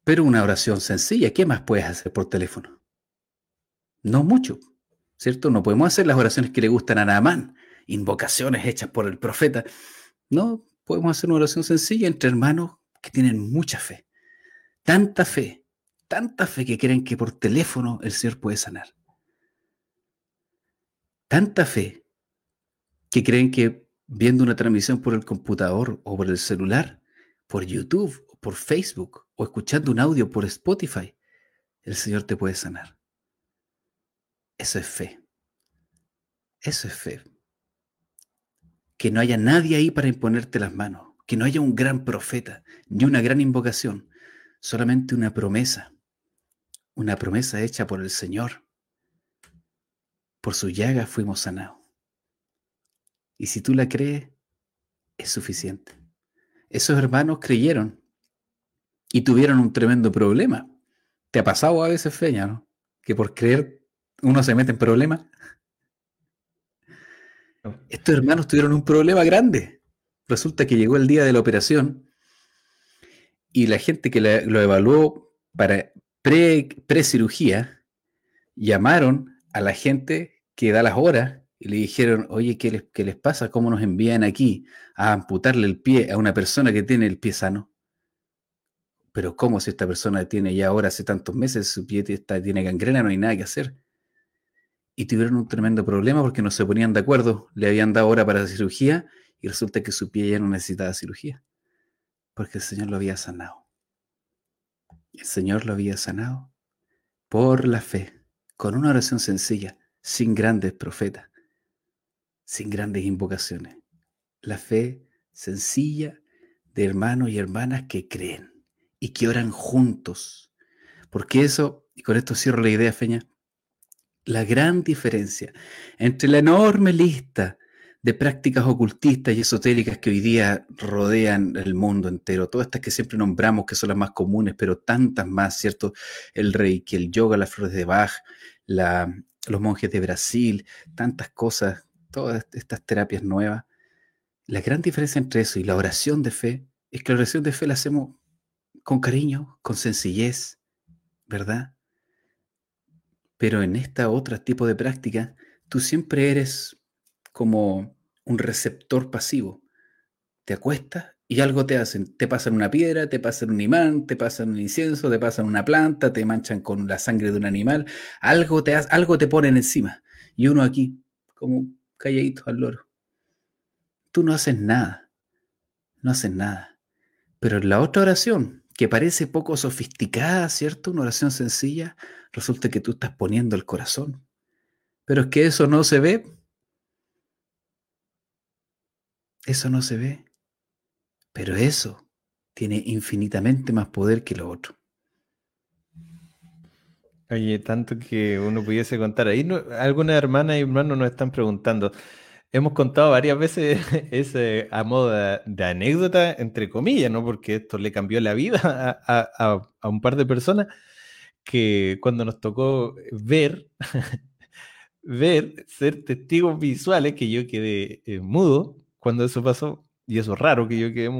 Pero una oración sencilla, ¿qué más puedes hacer por teléfono? No mucho, ¿cierto? No podemos hacer las oraciones que le gustan a Naamán, invocaciones hechas por el profeta. No, podemos hacer una oración sencilla entre hermanos que tienen mucha fe. Tanta fe, tanta fe que creen que por teléfono el Señor puede sanar. Tanta fe que creen que viendo una transmisión por el computador o por el celular, por YouTube, o por Facebook o escuchando un audio por Spotify, el Señor te puede sanar. Eso es fe. Eso es fe. Que no haya nadie ahí para imponerte las manos, que no haya un gran profeta, ni una gran invocación, solamente una promesa, una promesa hecha por el Señor. Por su llaga fuimos sanados. Y si tú la crees, es suficiente. Esos hermanos creyeron y tuvieron un tremendo problema. ¿Te ha pasado a veces, Feña, no? Que por creer uno se mete en problemas. Estos hermanos tuvieron un problema grande. Resulta que llegó el día de la operación y la gente que lo evaluó para pre-cirugía, llamaron a la gente que da las horas y le dijeron, oye, ¿qué les, ¿qué les pasa? ¿Cómo nos envían aquí a amputarle el pie a una persona que tiene el pie sano? Pero ¿cómo si esta persona tiene ya ahora hace tantos meses, su pie está, tiene gangrena, no hay nada que hacer? Y tuvieron un tremendo problema porque no se ponían de acuerdo. Le habían dado hora para la cirugía y resulta que su pie ya no necesitaba cirugía porque el Señor lo había sanado. El Señor lo había sanado por la fe, con una oración sencilla, sin grandes profetas, sin grandes invocaciones. La fe sencilla de hermanos y hermanas que creen y que oran juntos. Porque eso, y con esto cierro la idea, Feña, la gran diferencia entre la enorme lista de prácticas ocultistas y esotéricas que hoy día rodean el mundo entero, todas estas que siempre nombramos que son las más comunes, pero tantas más, ¿cierto? El reiki, el yoga, las flores de Bach, los monjes de Brasil, tantas cosas, todas estas terapias nuevas. La gran diferencia entre eso y la oración de fe es que la oración de fe la hacemos con cariño, con sencillez, ¿verdad? Pero en esta otra tipo de práctica, tú siempre eres como un receptor pasivo. Te acuestas y algo te hacen. Te pasan una piedra, te pasan un imán, te pasan un incienso, te pasan una planta, te manchan con la sangre de un animal. Algo te, algo te ponen encima. Y uno aquí, como calladito al loro. Tú no haces nada. No haces nada. Pero en la otra oración, que parece poco sofisticada, ¿cierto? Una oración sencilla, resulta que tú estás poniendo el corazón. Pero es que eso no se ve Eso no se ve. Pero eso tiene infinitamente más poder que lo otro.
Oye, tanto que uno pudiese contar. Ahí algunas hermanas y hermanos nos están preguntando. Hemos contado varias veces (laughs) ese a modo de, anécdota, entre comillas, ¿no? Porque esto le cambió la vida (laughs) a, un par de personas que cuando nos tocó ver, (laughs) ver, ser testigos visuales, que yo quedé eh, mudo cuando eso pasó, y eso es raro que yo quedé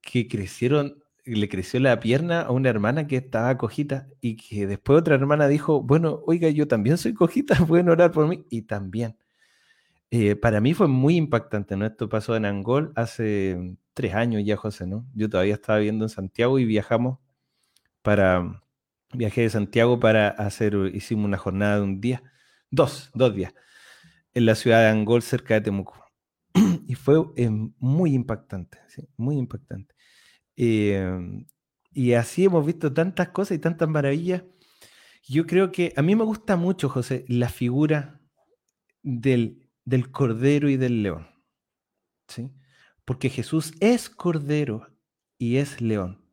que crecieron le creció la pierna a una hermana que estaba cojita y que después otra hermana dijo, bueno, oiga, yo también soy cojita, (laughs) pueden orar por mí. Y también. Eh, para mí fue muy impactante, ¿no? Esto pasó en Angol hace tres años ya, José, ¿no? Yo todavía estaba viviendo en Santiago y viajamos para, viajé de Santiago para hacer, hicimos una jornada de un día, dos, dos días, en la ciudad de Angol, cerca de Temuco. (clears throat) y fue eh, muy impactante, ¿sí? muy impactante. Em, y así hemos visto tantas cosas y tantas maravillas. Yo creo que a mí me gusta mucho, José, la figura del, del cordero y del león. ¿sí? Porque Jesús es cordero y es león.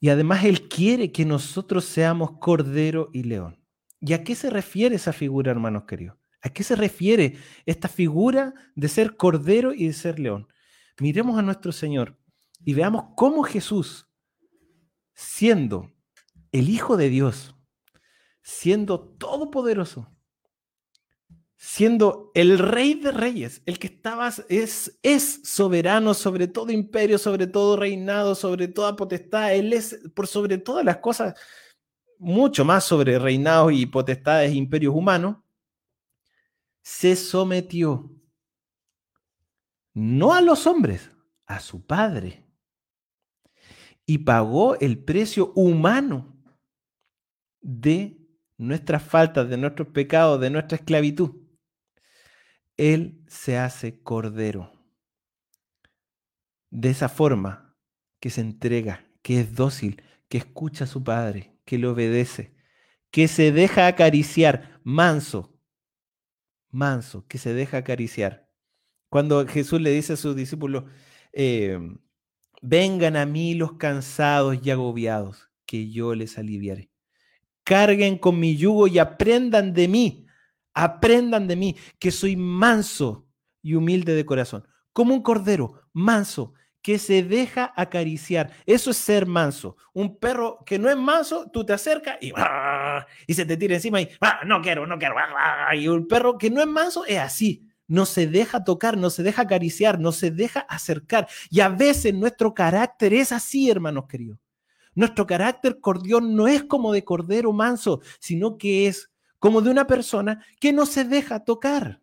Y además Él quiere que nosotros seamos cordero y león. ¿Y a qué se refiere esa figura, hermanos queridos? ¿A qué se refiere esta figura de ser cordero y de ser león? Miremos a nuestro Señor y veamos cómo Jesús, siendo el Hijo de Dios, siendo todopoderoso, siendo el Rey de Reyes, el que estaba, es, es soberano sobre todo imperio, sobre todo reinado, sobre toda potestad, Él es por sobre todas las cosas, mucho más sobre reinados y potestades e imperios humanos, se sometió no a los hombres, a su Padre y pagó el precio humano de nuestras faltas, de nuestros pecados, de nuestra esclavitud. Él se hace cordero. De esa forma que se entrega, que es dócil, que escucha a su padre, que le obedece, que se deja acariciar, manso, manso, que se deja acariciar. Cuando Jesús le dice a sus discípulos, eh, Vengan a mí los cansados y agobiados, que yo les aliviaré. Carguen con mi yugo y aprendan de mí, aprendan de mí, que soy manso y humilde de corazón, como un cordero manso que se deja acariciar. Eso es ser manso. Un perro que no es manso, tú te acercas y, y se te tira encima y no quiero, no quiero. Y un perro que no es manso es así no se deja tocar, no se deja acariciar, no se deja acercar. Y a veces nuestro carácter es así, hermanos queridos. Nuestro carácter cordión no es como de cordero manso, sino que es como de una persona que no se deja tocar.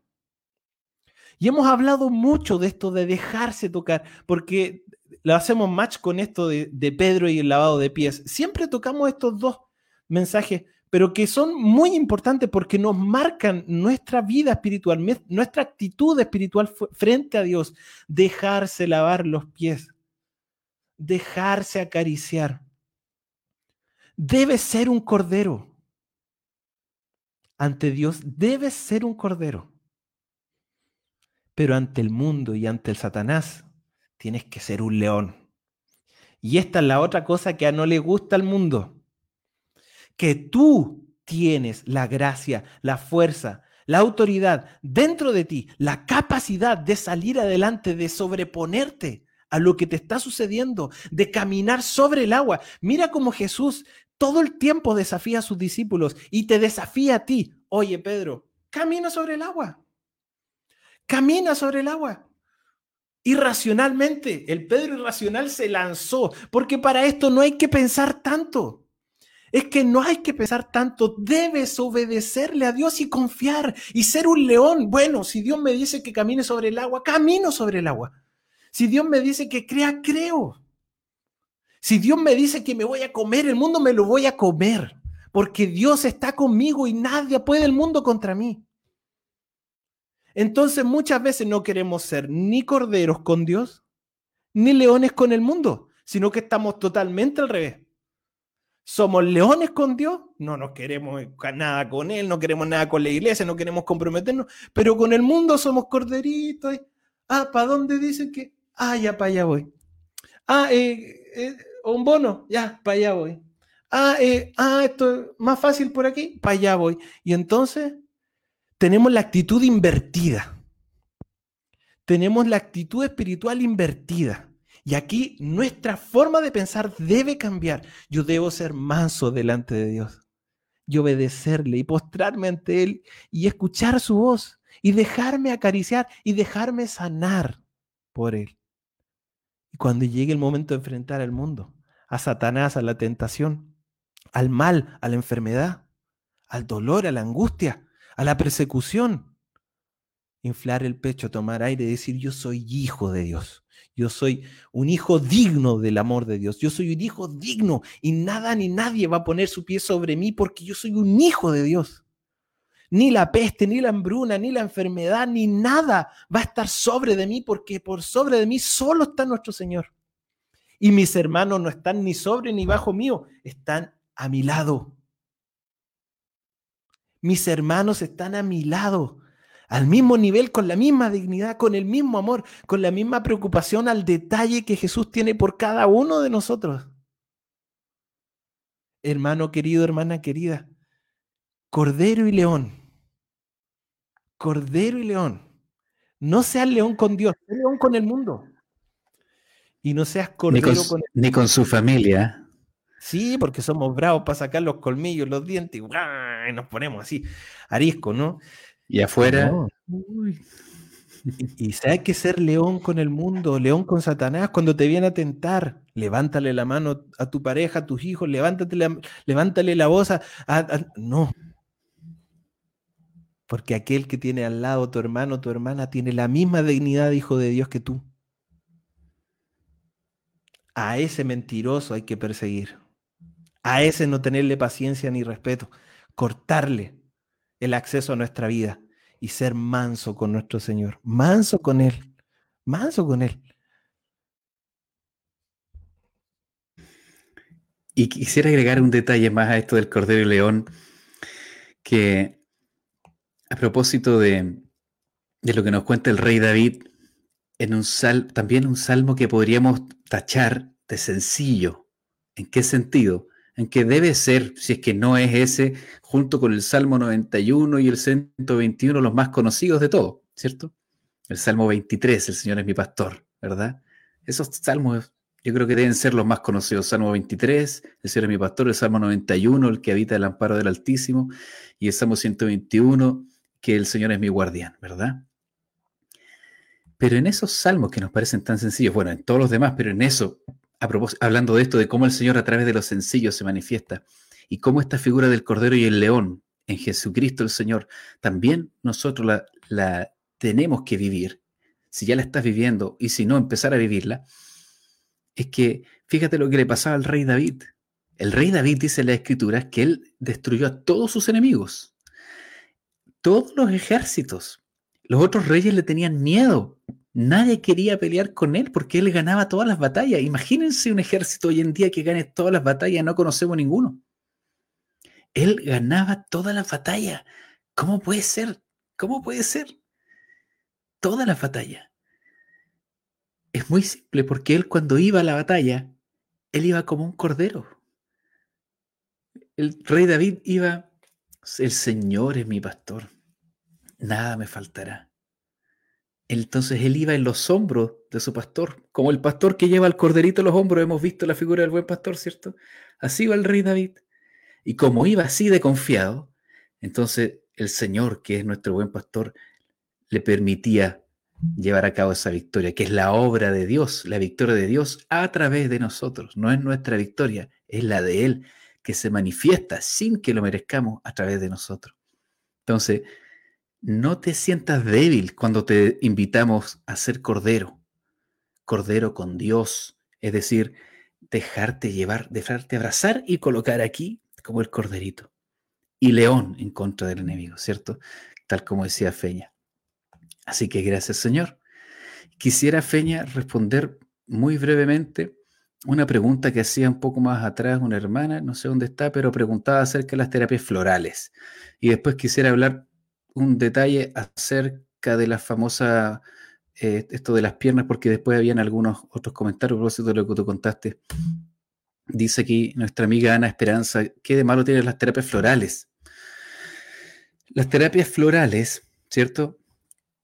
Y hemos hablado mucho de esto de dejarse tocar, porque lo hacemos match con esto de, Pedro y el lavado de pies. Siempre tocamos estos dos mensajes pero que son muy importantes porque nos marcan nuestra vida espiritual, nuestra actitud espiritual frente a Dios. Dejarse lavar los pies, dejarse acariciar. Debe ser un cordero. Ante Dios debe ser un cordero. Pero ante el mundo y ante el Satanás tienes que ser un león. Y esta es la otra cosa que a no le gusta al mundo que tú tienes la gracia, la fuerza, la autoridad dentro de ti, la capacidad de salir adelante, de sobreponerte a lo que te está sucediendo, de caminar sobre el agua. Mira cómo Jesús todo el tiempo desafía a sus discípulos y te desafía a ti. Oye, Pedro, camina sobre el agua. Camina sobre el agua. Irracionalmente, el Pedro irracional se lanzó, porque para esto no hay que pensar tanto. Es que no hay que pensar tanto, debes obedecerle a Dios y confiar y ser un león. Bueno, si Dios me dice que camine sobre el agua, camino sobre el agua. Si Dios me dice que crea, creo. Si Dios me dice que me voy a comer el mundo, me lo voy a comer. Porque Dios está conmigo y nadie puede el mundo contra mí. Entonces muchas veces no queremos ser ni corderos con Dios, ni leones con el mundo, sino que estamos totalmente al revés somos leones con Dios, no nos queremos nada con Él, no queremos nada con la iglesia, no queremos comprometernos, pero con el mundo somos corderitos. Ah, ¿para dónde dicen que? Ah, ya para allá voy. Ah, eh, eh, un bono, ya, para allá voy. Ah, eh, ah, esto es más fácil por aquí, para allá voy. Y entonces tenemos la actitud invertida. Tenemos la actitud espiritual invertida. Y aquí nuestra forma de pensar debe cambiar. Yo debo ser manso delante de Dios y obedecerle y postrarme ante Él y escuchar su voz y dejarme acariciar y dejarme sanar por Él. Y cuando llegue el momento de enfrentar al mundo, a Satanás, a la tentación, al mal, a la enfermedad, al dolor, a la angustia, a la persecución, inflar el pecho, tomar aire decir, yo soy hijo de Dios. Yo soy un hijo digno del amor de Dios. Yo soy un hijo digno y nada ni nadie va a poner su pie sobre mí porque yo soy un hijo de Dios. Ni la peste, ni la hambruna, ni la enfermedad, ni nada va a estar sobre de mí porque por sobre de mí solo está nuestro Señor. Y mis hermanos no están ni sobre ni bajo mío, están a mi lado. Mis hermanos están a mi lado al mismo nivel, con la misma dignidad, con el mismo amor, con la misma preocupación al detalle que Jesús tiene por cada uno de nosotros. Hermano querido, hermana querida, Cordero y León, Cordero y León, no seas león con Dios, seas león con el mundo. Y no seas cordero
ni con, Ni con su familia.
Sí, porque somos bravos para sacar los colmillos, los dientes, y nos ponemos así, arisco, ¿no?
Y afuera.
Y, sabes que ser león con el mundo, león con Satanás, cuando te viene a tentar, levántale la mano a tu pareja, a tus hijos, levántate levántale la voz a, No. Porque aquel que tiene al lado tu hermano, tu hermana, tiene la misma dignidad de hijo de Dios que tú. A ese mentiroso hay que perseguir. A ese no tenerle paciencia ni respeto. Cortarle el acceso a nuestra vida y ser manso con nuestro Señor, manso con Él, manso con Él.
Y quisiera agregar un detalle más a esto del Cordero y León, que a propósito de, de lo que nos cuenta el rey David, en un sal, también un salmo que podríamos tachar de sencillo. ¿En qué sentido? En que debe ser, si es que no es ese, junto con el Salmo 91 y el 121, los más conocidos de todos, ¿cierto? El Salmo 23, el Señor es mi pastor, ¿verdad? Esos salmos yo creo que deben ser los más conocidos. Salmo 23, el Señor es mi pastor, el Salmo 91, el que habita el amparo del Altísimo, y el Salmo 121, que el Señor es mi guardián, ¿verdad? Pero en esos salmos que nos parecen tan sencillos, bueno, en todos los demás, pero en eso hablando de esto, de cómo el Señor a través de los sencillos se manifiesta y cómo esta figura del Cordero y el León en Jesucristo el Señor, también nosotros la, la tenemos que vivir. Si ya la estás viviendo y si no, empezar a vivirla, es que fíjate lo que le pasaba al rey David. El rey David dice en las escrituras que él destruyó a todos sus enemigos, todos los ejércitos. Los otros reyes le tenían miedo Nadie quería pelear con él porque él ganaba todas las batallas. Imagínense un ejército hoy en día que gane todas las batallas, no conocemos ninguno. Él ganaba todas las batallas. ¿Cómo puede ser? ¿Cómo puede ser? Todas las batallas. Es muy simple porque él cuando iba a la batalla, él iba como un cordero. El rey David iba, el Señor es mi pastor, nada me faltará. Entonces él iba en los hombros de su pastor, como el pastor que lleva al corderito en los hombros, hemos visto la figura del buen pastor, ¿cierto? Así iba el rey David. Y como iba así de confiado, entonces el Señor, que es nuestro buen pastor, le permitía llevar a cabo esa victoria, que es la obra de Dios, la victoria de Dios a través de nosotros. No es nuestra victoria, es la de Él, que se manifiesta sin que lo merezcamos a través de nosotros. Entonces, no te sientas débil cuando te invitamos a ser cordero, cordero con Dios, es decir, dejarte llevar, dejarte abrazar y colocar aquí como el corderito. Y león en contra del enemigo, ¿cierto? Tal como decía Feña. Así que gracias Señor. Quisiera Feña responder muy brevemente una pregunta que hacía un poco más atrás una hermana, no sé dónde está, pero preguntaba acerca de las terapias florales. Y después quisiera hablar un detalle acerca de la famosa eh, esto de las piernas, porque después habían algunos otros comentarios, por de lo que tú contaste. Dice aquí nuestra amiga Ana Esperanza, ¿qué de malo tienen las terapias florales? Las terapias florales, ¿cierto?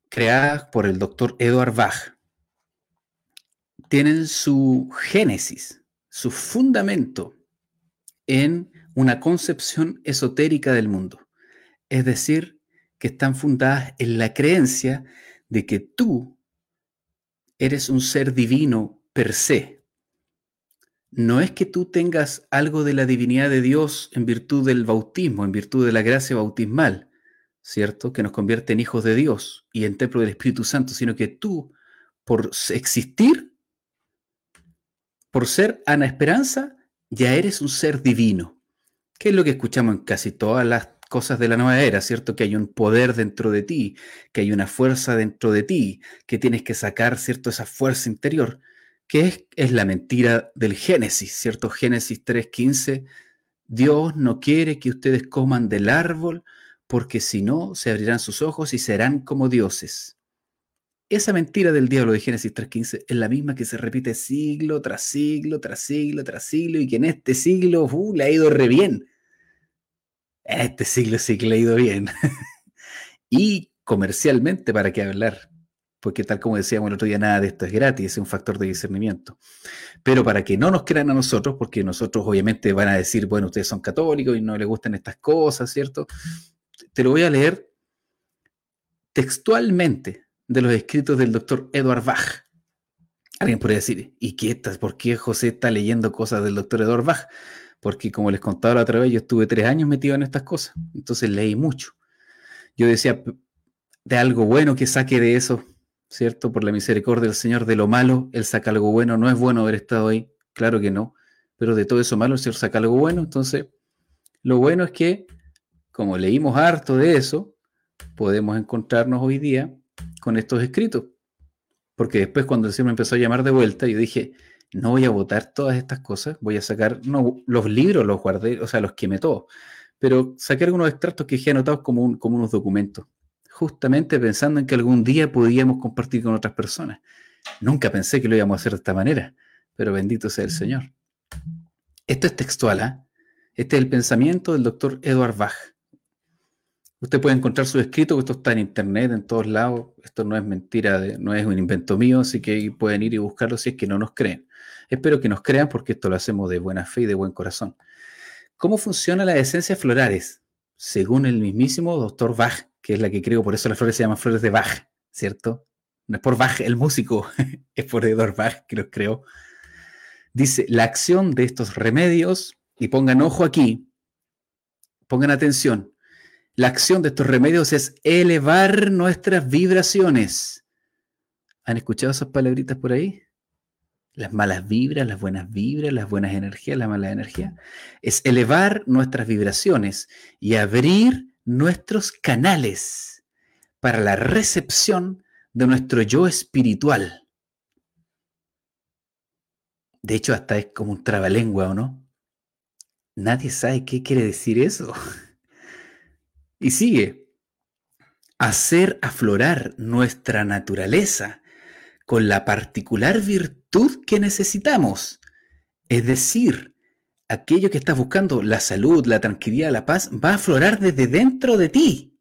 Creadas por el doctor Edward Bach, tienen su génesis, su fundamento en una concepción esotérica del mundo. Es decir, que están fundadas en la creencia de que tú eres un ser divino per se. No es que tú tengas algo de la divinidad de Dios en virtud del bautismo, en virtud de la gracia bautismal, ¿cierto? Que nos convierte en hijos de Dios y en templo del Espíritu Santo, sino que tú, por existir, por ser Ana Esperanza, ya eres un ser divino. ¿Qué es lo que escuchamos en casi todas las cosas de la nueva era, ¿cierto? Que hay un poder dentro de ti, que hay una fuerza dentro de ti, que tienes que sacar, ¿cierto? Esa fuerza interior, que es, es la mentira del Génesis, ¿cierto? Génesis 3.15, Dios no quiere que ustedes coman del árbol, porque si no, se abrirán sus ojos y serán como dioses. Esa mentira del diablo de Génesis 3.15 es la misma que se repite siglo tras siglo, tras siglo, tras siglo, y que en este siglo uh, le ha ido re bien este siglo sí que le ha ido bien. (laughs) y comercialmente, ¿para qué hablar? Porque tal como decíamos el otro día, nada de esto es gratis, es un factor de discernimiento. Pero para que no nos crean a nosotros, porque nosotros obviamente van a decir, bueno, ustedes son católicos y no les gustan estas cosas, ¿cierto? Te lo voy a leer textualmente de los escritos del doctor Edward Bach. Alguien podría decir, ¿y qué estás? ¿Por qué José está leyendo cosas del doctor Edward Bach? Porque como les contaba la otra vez, yo estuve tres años metido en estas cosas, entonces leí mucho. Yo decía, de algo bueno que saque de eso, ¿cierto? Por la misericordia del Señor, de lo malo, Él saca algo bueno, no es bueno haber estado ahí, claro que no, pero de todo eso malo el Señor saca algo bueno, entonces lo bueno es que, como leímos harto de eso, podemos encontrarnos hoy día con estos escritos, porque después cuando el Señor me empezó a llamar de vuelta, yo dije, no voy a votar todas estas cosas, voy a sacar, no, los libros los guardé, o sea, los quemé todos, pero saqué algunos extractos que dejé anotados como, como unos documentos, justamente pensando en que algún día podíamos compartir con otras personas. Nunca pensé que lo íbamos a hacer de esta manera, pero bendito sea el Señor. Esto es textual, ¿ah? Este es el pensamiento del doctor Edward Bach. Usted puede encontrar su escrito, esto está en internet, en todos lados. Esto no es mentira, no es un invento mío, así que pueden ir y buscarlo si es que no nos creen. Espero que nos crean porque esto lo hacemos de buena fe y de buen corazón. ¿Cómo funcionan las esencias florales? Según el mismísimo doctor Bach, que es la que creo, por eso las flores se llaman flores de Bach, ¿cierto? No es por Bach el músico, (laughs) es por Edward Bach que los creó. Dice, la acción de estos remedios, y pongan ojo aquí, pongan atención, la acción de estos remedios es elevar nuestras vibraciones. ¿Han escuchado esas palabritas por ahí? Las malas vibras, las buenas vibras, las buenas energías, la mala energía, es elevar nuestras vibraciones y abrir nuestros canales para la recepción de nuestro yo espiritual. De hecho, hasta es como un trabalengua, ¿o no? Nadie sabe qué quiere decir eso. Y sigue, hacer aflorar nuestra naturaleza con la particular virtud que necesitamos. Es decir, aquello que estás buscando, la salud, la tranquilidad, la paz, va a aflorar desde dentro de ti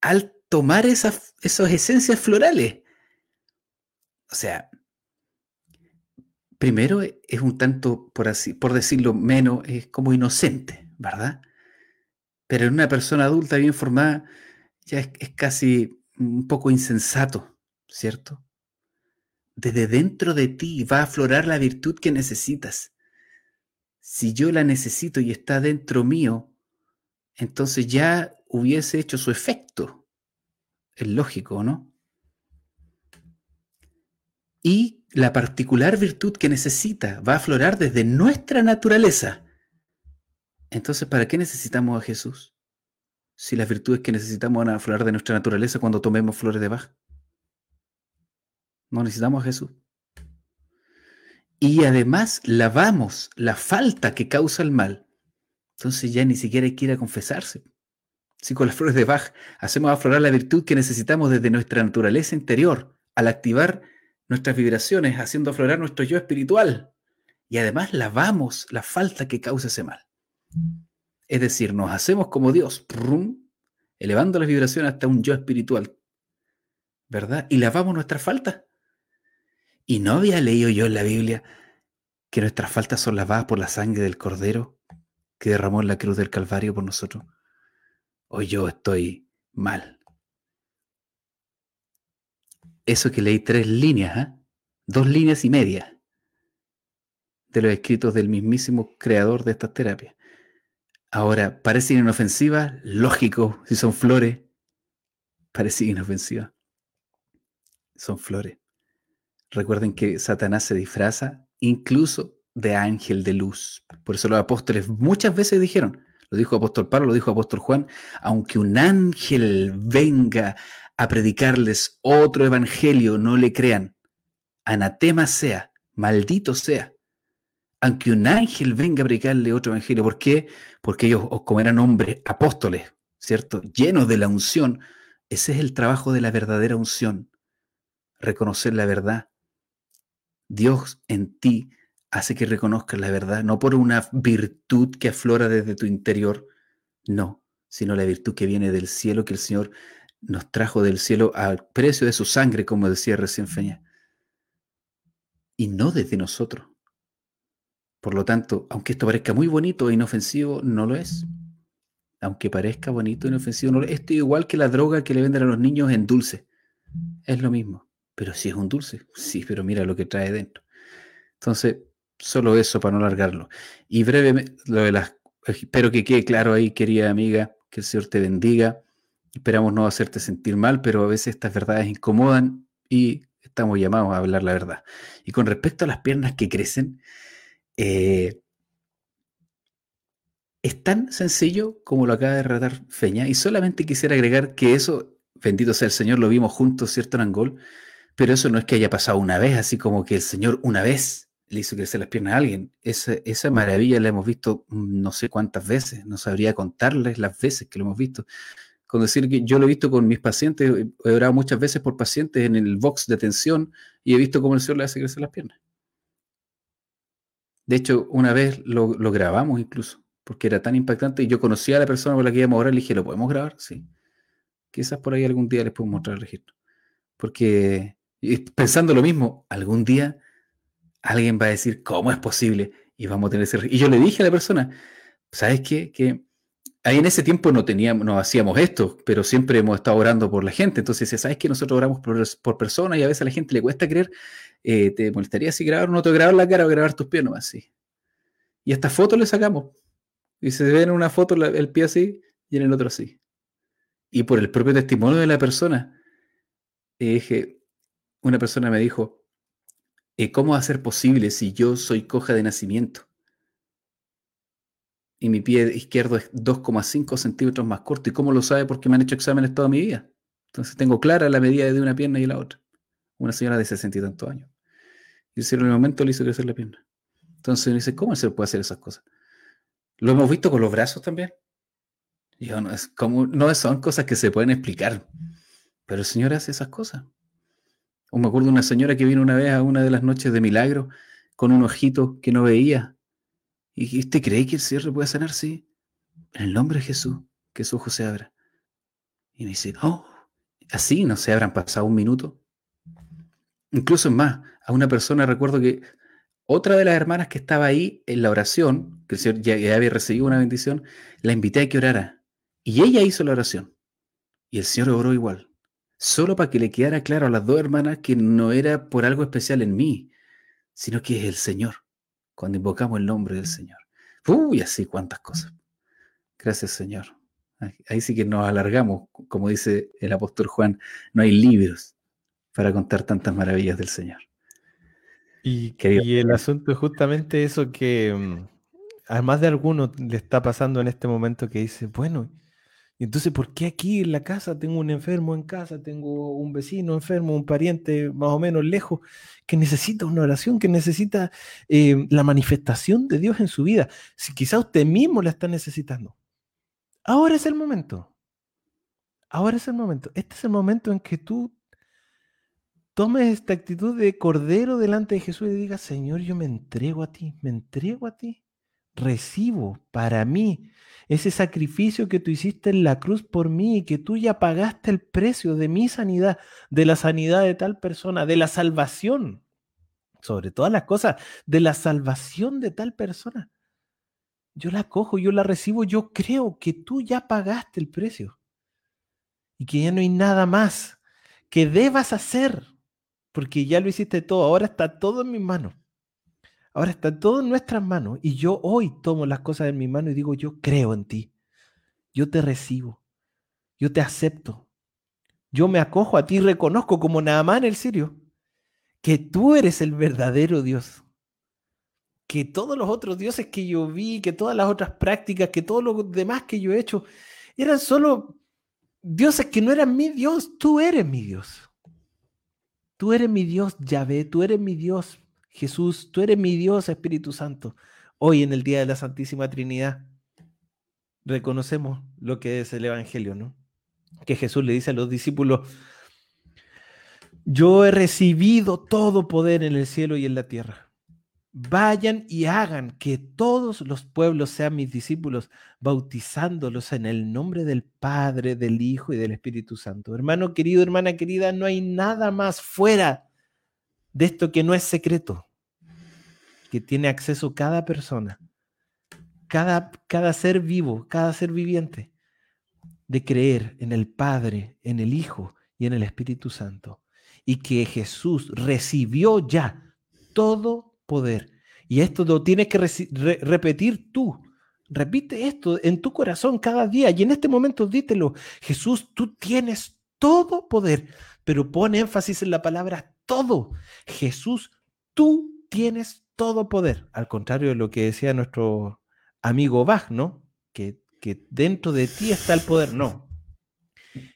al tomar esas, esas esencias florales. O sea, primero es un tanto, por, así, por decirlo menos, es como inocente, ¿verdad? Pero en una persona adulta bien formada ya es casi un poco insensato, ¿cierto? Desde dentro de ti va a aflorar la virtud que necesitas. Si yo la necesito y está dentro mío, entonces ya hubiese hecho su efecto. Es lógico, ¿no? Y la particular virtud que necesita va a aflorar desde nuestra naturaleza. Entonces, ¿para qué necesitamos a Jesús? Si las virtudes que necesitamos van a aflorar de nuestra naturaleza cuando tomemos flores de Bach. No necesitamos a Jesús. Y además lavamos la falta que causa el mal. Entonces ya ni siquiera hay que ir a confesarse. Si con las flores de Bach hacemos aflorar la virtud que necesitamos desde nuestra naturaleza interior, al activar nuestras vibraciones, haciendo aflorar nuestro yo espiritual. Y además lavamos la falta que causa ese mal. Es decir, nos hacemos como Dios, elevando las vibraciones hasta un yo espiritual. ¿Verdad? Y lavamos nuestras faltas. Y no había leído yo en la Biblia que nuestras faltas son lavadas por la sangre del Cordero que derramó en la cruz del Calvario por nosotros. Hoy yo estoy mal. Eso que leí tres líneas, ¿eh? dos líneas y media de los escritos del mismísimo creador de estas terapias. Ahora, parecen inofensivas, lógico, si son flores, parecen inofensivas. Son flores. Recuerden que Satanás se disfraza incluso de ángel de luz. Por eso los apóstoles muchas veces dijeron, lo dijo apóstol Pablo, lo dijo apóstol Juan, aunque un ángel venga a predicarles otro evangelio, no le crean. Anatema sea, maldito sea. Aunque un ángel venga a predicarle otro evangelio. ¿Por qué? Porque ellos, como eran hombres apóstoles, ¿cierto? Llenos de la unción. Ese es el trabajo de la verdadera unción. Reconocer la verdad. Dios en ti hace que reconozcas la verdad, no por una virtud que aflora desde tu interior, no, sino la virtud que viene del cielo, que el Señor nos trajo del cielo al precio de su sangre, como decía recién Feña, y no desde nosotros. Por lo tanto, aunque esto parezca muy bonito e inofensivo, no lo es. Aunque parezca bonito e inofensivo, no lo es. Esto es igual que la droga que le venden a los niños en dulce. Es lo mismo. Pero si es un dulce, sí, pero mira lo que trae dentro. Entonces, Solo eso para no alargarlo. Y brevemente, lo de las, espero que quede claro ahí, querida amiga, que el Señor te bendiga. Esperamos no hacerte sentir mal, pero a veces estas verdades incomodan y estamos llamados a hablar la verdad. Y con respecto a las piernas que crecen, eh, es tan sencillo como lo acaba de relatar Feña, y solamente quisiera agregar que eso, bendito sea el Señor, lo vimos juntos, ¿cierto, Nangol? Pero eso no es que haya pasado una vez, así como que el Señor una vez le hizo crecer las piernas a alguien. Esa, esa maravilla la hemos visto no sé cuántas veces, no sabría contarles las veces que lo hemos visto. Con decir que yo lo he visto con mis pacientes, he orado muchas veces por pacientes en el box de atención y he visto cómo el Señor le hace crecer las piernas. De hecho, una vez lo, lo grabamos incluso, porque era tan impactante y yo conocía a la persona con la que íbamos a orar y le dije, ¿lo podemos grabar? Sí. Quizás por ahí algún día les puedo mostrar el registro. Porque pensando lo mismo, algún día alguien va a decir, ¿cómo es posible? Y vamos a tener ese... Y yo le dije a la persona, ¿sabes qué? Que ahí en ese tiempo no teníamos, no hacíamos esto, pero siempre hemos estado orando por la gente. Entonces, ¿sabes que nosotros oramos por, por, personas y a veces a la gente le cuesta creer? Eh, ¿Te molestaría si grabar no te grabar la cara o grabar tus pies nomás? Sí. Y esta foto le sacamos. Y se ve en una foto el pie así y en el otro así. Y por el propio testimonio de la persona, eh, una persona me dijo, eh, ¿cómo va a ser posible si yo soy coja de nacimiento? Y mi pie izquierdo es 2,5 centímetros más corto. ¿Y cómo lo sabe? Porque me han hecho exámenes toda mi vida. Entonces tengo clara la medida de una pierna y la otra. Una señora de 60 y tantos años. Y en el momento le hizo crecer la pierna. Entonces me dice, ¿cómo se puede hacer esas cosas? Lo hemos visto con los brazos también. yo, no, es como, no son cosas que se pueden explicar. Pero el Señor hace esas cosas. O me acuerdo de una señora que vino una vez a una de las noches de milagro con un ojito que no veía. ¿Y usted cree que el cierre puede sanar? Sí. En el nombre de Jesús, que su ojo se abra. Y me dice, oh, así no se habrán pasado un minuto. Incluso es más, a una persona recuerdo que otra de las hermanas que estaba ahí en la oración, que el Señor ya, ya había recibido una bendición, la invité a que orara. Y ella hizo la oración. Y el Señor oró igual solo para que le quedara claro a las dos hermanas que no era por algo especial en mí, sino que es el Señor, cuando invocamos el nombre del Señor. Uy, así cuántas cosas. Gracias, Señor. Ahí sí que nos alargamos, como dice el apóstol Juan, no hay libros para contar tantas maravillas del Señor.
Y, y el asunto es justamente eso que mm, además de alguno le está pasando en este momento que dice, bueno, y entonces, ¿por qué aquí en la casa tengo un enfermo en casa, tengo un vecino enfermo, un pariente más o menos lejos, que necesita una oración, que necesita eh, la manifestación de Dios en su vida? Si quizá usted mismo la está necesitando. Ahora es el momento. Ahora es el momento. Este es el momento en que tú tomes esta actitud de cordero delante de Jesús y digas, Señor, yo me entrego a ti, me entrego a ti, recibo para mí ese sacrificio que tú hiciste en la cruz por mí y que tú ya pagaste el precio de mi sanidad, de la sanidad de tal persona, de la salvación, sobre todas las cosas, de la salvación de tal persona. Yo la cojo, yo la recibo, yo creo que tú ya pagaste el precio y que ya no hay nada más que debas hacer, porque ya lo hiciste todo, ahora está todo en mis manos. Ahora está todo en nuestras manos y yo hoy tomo las cosas en mi mano y digo, yo creo en ti, yo te recibo, yo te acepto, yo me acojo a ti y reconozco como en el sirio que tú eres el verdadero Dios, que todos los otros dioses que yo vi, que todas las otras prácticas, que todo lo demás que yo he hecho, eran solo dioses que no eran mi Dios, tú eres mi Dios. Tú eres mi Dios, Yahvé, tú eres mi Dios, Jesús, tú eres mi Dios, Espíritu Santo. Hoy en el Día de la Santísima Trinidad reconocemos lo que es el Evangelio, ¿no? Que Jesús le dice a los discípulos, yo he recibido todo poder en el cielo y en la tierra. Vayan y hagan que todos los pueblos sean mis discípulos, bautizándolos en el nombre del Padre, del Hijo y del Espíritu Santo. Hermano querido, hermana querida, no hay nada más fuera de esto que no es secreto que tiene acceso cada persona, cada, cada ser vivo, cada ser viviente, de creer en el Padre, en el Hijo y en el Espíritu Santo. Y que Jesús recibió ya todo poder. Y esto lo tienes que repetir tú. Repite esto en tu corazón cada día. Y en este momento dítelo. Jesús, tú tienes todo poder. Pero pone énfasis en la palabra todo. Jesús, tú tienes todo poder, al contrario de lo que decía nuestro amigo Bach, ¿no? Que, que dentro de ti está el poder. No.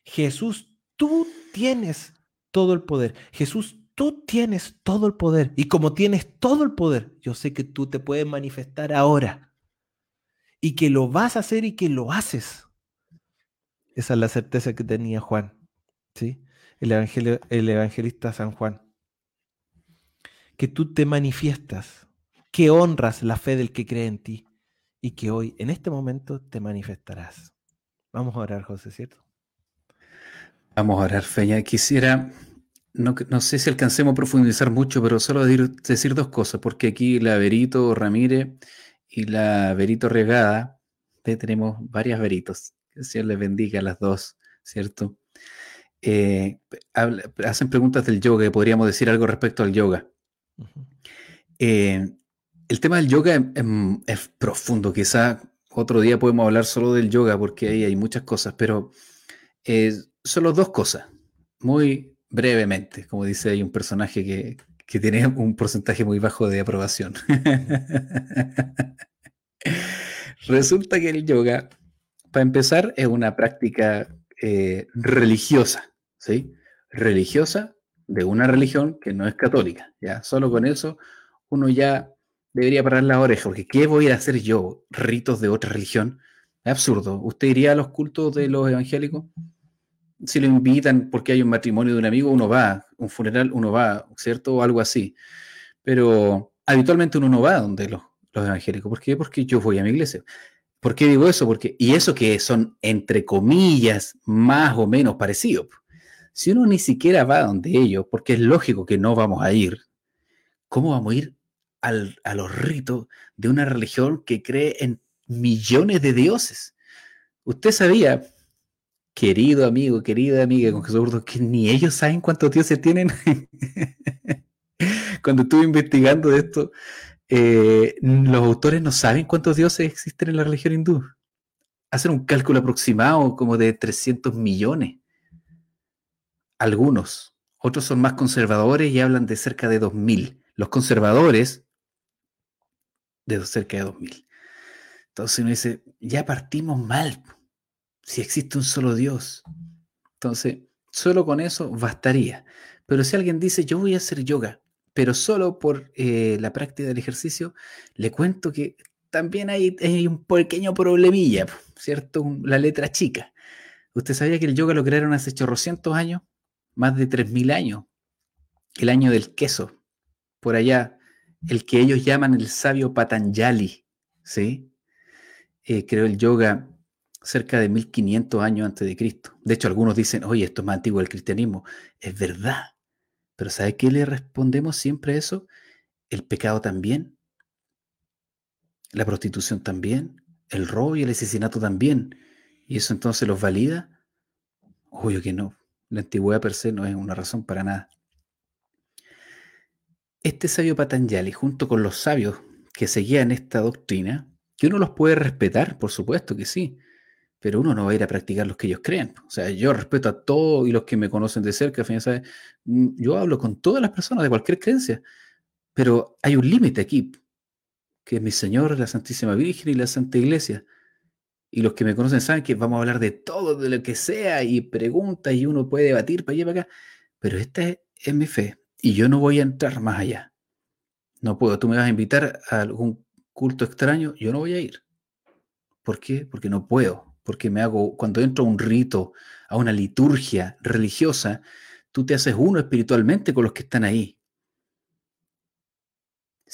Jesús, tú tienes todo el poder. Jesús, tú tienes todo el poder. Y como tienes todo el poder, yo sé que tú te puedes manifestar ahora. Y que lo vas a hacer y que lo haces. Esa es la certeza que tenía Juan. ¿sí? El, evangelio, el evangelista San Juan que tú te manifiestas, que honras la fe del que cree en ti y que hoy, en este momento, te manifestarás. Vamos a orar, José, ¿cierto?
Vamos a orar, Feña. Quisiera, no, sé si alcancemos a profundizar mucho, pero solo decir, dos cosas, porque aquí la Verito Ramírez y la Verito Regada, tenemos varias Veritos. Que el Señor les bendiga a las dos, ¿cierto? Eh, hacen preguntas del yoga podríamos decir algo respecto al yoga. Eh, el tema del yoga es, profundo, quizá otro día podemos hablar solo del yoga porque ahí hay muchas cosas, pero eh, solo dos cosas, muy brevemente, como dice hay un personaje que, tiene un porcentaje muy bajo de aprobación. (laughs) Resulta que el yoga, para empezar, es una práctica eh, religiosa, ¿sí? Religiosa de una religión que no es católica. ¿ya? Solo con eso uno ya debería parar la oreja, porque ¿qué voy a hacer yo? Ritos de otra religión. Es absurdo. ¿Usted iría a los cultos de los evangélicos? Si lo invitan porque hay un matrimonio de un amigo, uno va, un funeral, uno va, ¿cierto? O algo así. Pero habitualmente uno no va donde los, los evangélicos. ¿Por qué? Porque yo voy a mi iglesia. ¿Por qué digo eso? Porque, y eso que son, entre comillas, más o menos parecidos. Si uno ni siquiera va donde ellos, porque es lógico que no vamos a ir, ¿cómo vamos a ir a los ritos de una religión que cree en millones de dioses? Usted sabía, querido amigo, querida amiga con Jesús que ni ellos saben cuántos dioses tienen. (laughs) Cuando estuve investigando esto, eh, los autores no saben cuántos dioses existen en la religión hindú. Hacen un cálculo aproximado como de 300 millones algunos. Otros son más conservadores y hablan de cerca de 2.000. Los conservadores, de cerca de 2.000. Entonces uno dice, ya partimos mal, si existe un solo Dios. Entonces, solo con eso bastaría. Pero si alguien dice, yo voy a hacer yoga, pero solo por eh, la práctica del ejercicio, le cuento que también hay, un pequeño problemilla, ¿cierto? La letra chica. ¿Usted sabía que el yoga lo crearon hace chorrocientos años? Más de 3.000 años. el año del queso, por allá, el que ellos llaman el sabio Patanjali, ¿sí? Eh, creó el yoga cerca de 1500 años antes de Cristo. De hecho, algunos dicen, oye, esto es más antiguo del cristianismo. Es verdad. Pero ¿sabe qué le respondemos siempre a eso? El pecado también. La prostitución también. El robo y el asesinato también. ¿Y eso entonces los valida? Obvio que no. La antigüedad per se no es una razón para nada. Este sabio Patanjali, junto con los sabios que seguían esta doctrina, que uno los puede respetar, por supuesto que sí, pero uno no va a ir a practicar los que ellos creen. O sea, yo respeto a todos y los que me conocen de cerca, mm, yo hablo con todas las personas de cualquier creencia, pero hay un límite aquí, que es mi Señor, la Santísima Virgen y la Santa Iglesia. Y los que me conocen saben que vamos a hablar de todo, de lo que sea, y preguntas, y uno puede debatir para allá y para acá, pero esta es mi fe, y yo no voy a entrar más allá. No puedo, tú me vas a invitar a algún culto extraño, yo no voy a ir. ¿Por qué? Porque no puedo porque me hago, cuando entro a un rito, a una liturgia religiosa, tú te haces uno espiritualmente con los que están ahí.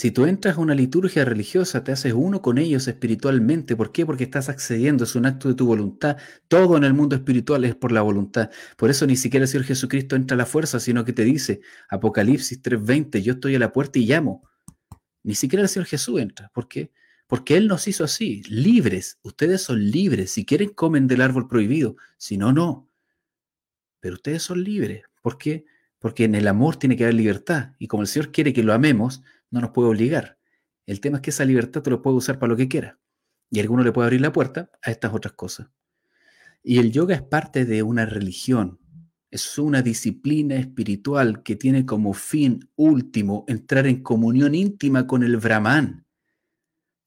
Si tú entras a una liturgia religiosa, te haces uno con ellos espiritualmente. ¿Por qué? Porque estás accediendo, es un acto de tu voluntad. Todo en el mundo espiritual es por la voluntad. Por eso ni siquiera el Señor Jesucristo entra a la fuerza, sino que te dice, Apocalipsis 3:20, yo estoy a la puerta y llamo. Ni siquiera el Señor Jesús entra. ¿Por qué? Porque Él nos hizo así, libres. Ustedes son libres. Si quieren, comen del árbol prohibido. Si no, no. Pero ustedes son libres. ¿Por qué? Porque en el amor tiene que haber libertad. Y como el Señor quiere que lo amemos, no nos puede obligar. El tema es que esa libertad te lo puede usar para lo que quiera. Y alguno le puede abrir la puerta a estas otras cosas. Y el yoga es parte de una religión. Es una disciplina espiritual que tiene como fin último entrar en comunión íntima con el Brahman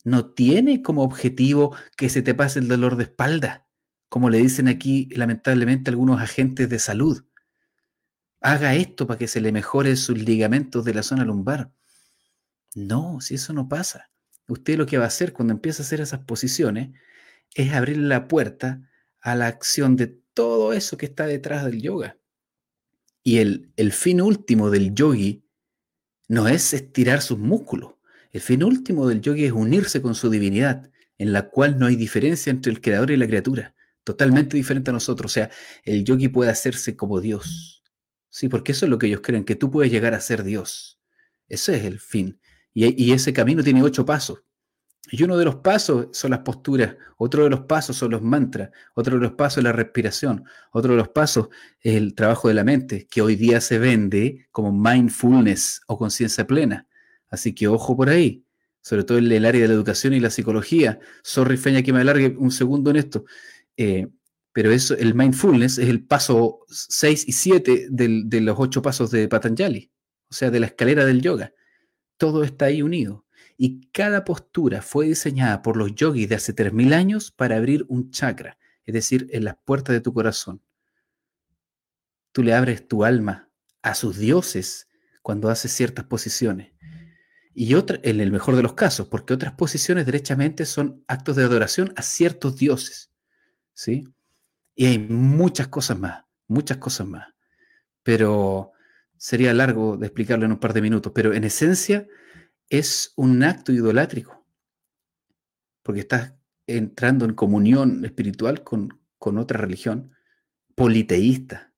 no tiene como objetivo que se te pase el dolor de espalda, como le dicen aquí lamentablemente algunos agentes de salud. Haga esto para que se le mejore sus ligamentos de la zona lumbar. No, si eso no pasa. Usted lo que va a hacer cuando empieza a hacer esas posiciones es abrir la puerta a la acción de todo eso que está detrás del yoga. Y el, el fin último del yogi no es estirar sus músculos, el fin último del yogi es unirse con su divinidad, en la cual no hay diferencia entre el creador y la criatura, totalmente diferente a nosotros. O sea, el yogi puede hacerse como Dios. Sí, porque eso es lo que ellos creen, que tú puedes llegar a ser Dios. Ese es el fin. Y, ese camino tiene ocho pasos. Y uno de los pasos son las posturas, otro de los pasos son los mantras, otro de los pasos es la respiración, otro de los pasos es el trabajo de la mente, que hoy día se vende como mindfulness o conciencia plena. Así que ojo por ahí, sobre todo en el área de la educación y la psicología. Sorry, Feña, que me alargue un segundo en esto. Eh, pero eso, el mindfulness es el paso 6 y 7 de los ocho pasos de Patanjali, o sea, de la escalera del yoga. Todo está ahí unido. Y cada postura fue diseñada por los yogis de hace 3.000 años para abrir un chakra, es decir, en las puertas de tu corazón. Tú le abres tu alma a sus dioses cuando haces ciertas posiciones. Y otra, en el mejor de los casos, porque otras posiciones derechamente son actos de adoración a ciertos dioses. ¿Sí? Y hay muchas cosas más, muchas cosas más. Pero sería largo de explicarlo en un par de minutos. Pero en esencia es un acto idolátrico. Porque estás entrando en comunión espiritual con, con otra religión politeísta,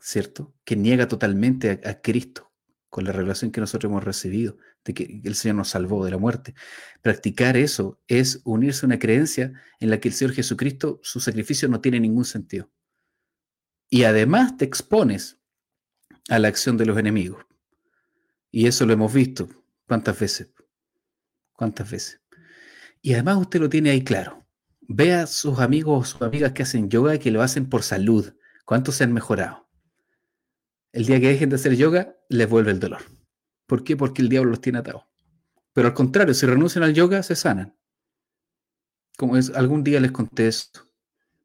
¿cierto? Que niega totalmente a Cristo con la revelación que nosotros hemos recibido de que el Señor nos salvó de la muerte. Practicar eso es unirse a una creencia en la que el Señor Jesucristo, su sacrificio no tiene ningún sentido. Y además te expones a la acción de los enemigos. Y eso lo hemos visto. ¿Cuántas veces? ¿Cuántas veces? Y además usted lo tiene ahí claro. Ve a sus amigos o sus amigas que hacen yoga y que lo hacen por salud. ¿Cuántos se han mejorado? El día que dejen de hacer yoga, les vuelve el dolor. ¿Por qué? Porque el diablo los tiene atados. Pero al contrario, si renuncian al yoga, se sanan. Como es, algún día les conté esto.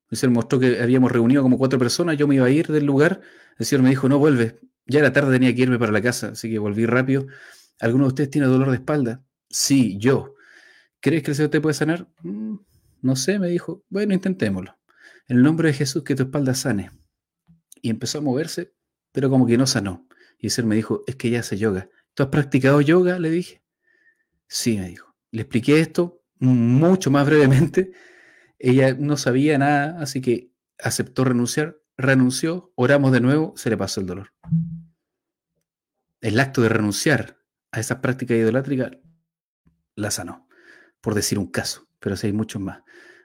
El Señor mostró que habíamos reunido como cuatro personas, yo me iba a ir del lugar, el Señor me dijo, no vuelve. Ya era tarde, tenía que irme para la casa, así que volví rápido. ¿Alguno de ustedes tiene dolor de espalda? Sí, yo. ¿Crees que el Señor te puede sanar? Mm, no sé, me dijo. Bueno, intentémoslo. En el nombre de Jesús, que tu espalda sane. Y empezó a moverse pero como que no sanó. Y ese me dijo, es que ella hace yoga. ¿Tú has practicado yoga? Le dije. Sí, me dijo. Le expliqué esto mucho más brevemente. Ella no sabía nada, así que aceptó renunciar, renunció, oramos de nuevo, se le pasó el dolor. El acto de renunciar a esa práctica idolátrica la sanó, por decir un caso, pero sí hay muchos más.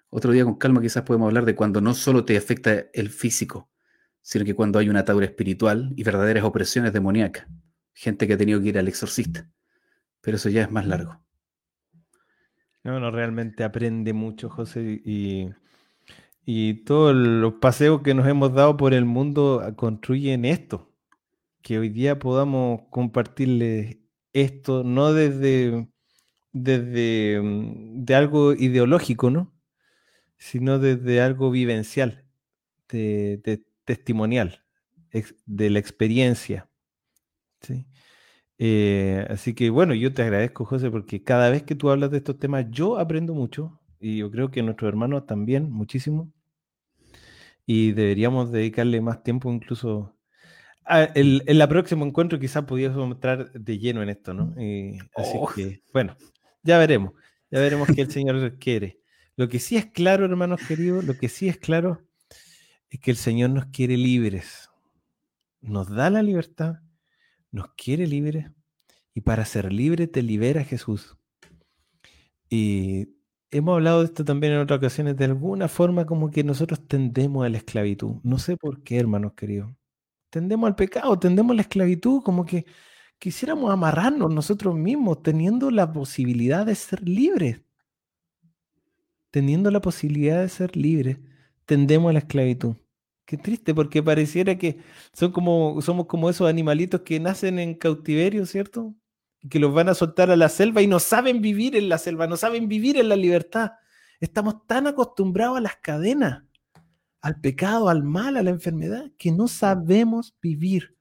Otro día con calma quizás podemos hablar de cuando no solo te afecta el físico, sino que cuando hay una atadura espiritual y verdaderas opresiones demoníacas. Gente que ha tenido que ir al exorcista. Pero eso ya es más largo.
No, no, realmente aprende mucho, José, y, y todos los paseos que nos hemos dado por el mundo construyen esto, que hoy día podamos compartirles esto, no desde, desde mm, de algo ideológico, ¿no? sino desde algo vivencial, de, testimonial, de la experiencia. ¿sí? Eh, así que bueno, yo te agradezco, José, porque cada vez que tú hablas de estos temas, yo aprendo mucho y yo creo que nuestros hermanos también, muchísimo. Y deberíamos dedicarle más tiempo incluso... en el próximo encuentro quizás pudiésemos entrar de lleno en esto, ¿no? así oh. que, bueno, ya veremos, ya veremos qué el (laughs) Señor quiere. Lo que sí es claro, hermanos queridos, lo que sí es claro es que el Señor nos quiere libres. Nos da la libertad, nos quiere libres y para ser libre te libera Jesús. Y hemos hablado de esto también en otras ocasiones, de alguna forma como que nosotros tendemos a la esclavitud. No sé por qué, hermanos queridos. Tendemos al pecado, tendemos a la esclavitud, como que quisiéramos amarrarnos nosotros mismos, teniendo la posibilidad de ser libres teniendo la posibilidad de ser libres, tendemos a la esclavitud. Qué triste, porque pareciera que son como, somos como esos animalitos que nacen en cautiverio, ¿cierto? Que los van a soltar a la selva y no saben vivir en la selva, no saben vivir en la libertad. Estamos tan acostumbrados a las cadenas, al pecado, al mal, a la enfermedad, que no sabemos vivir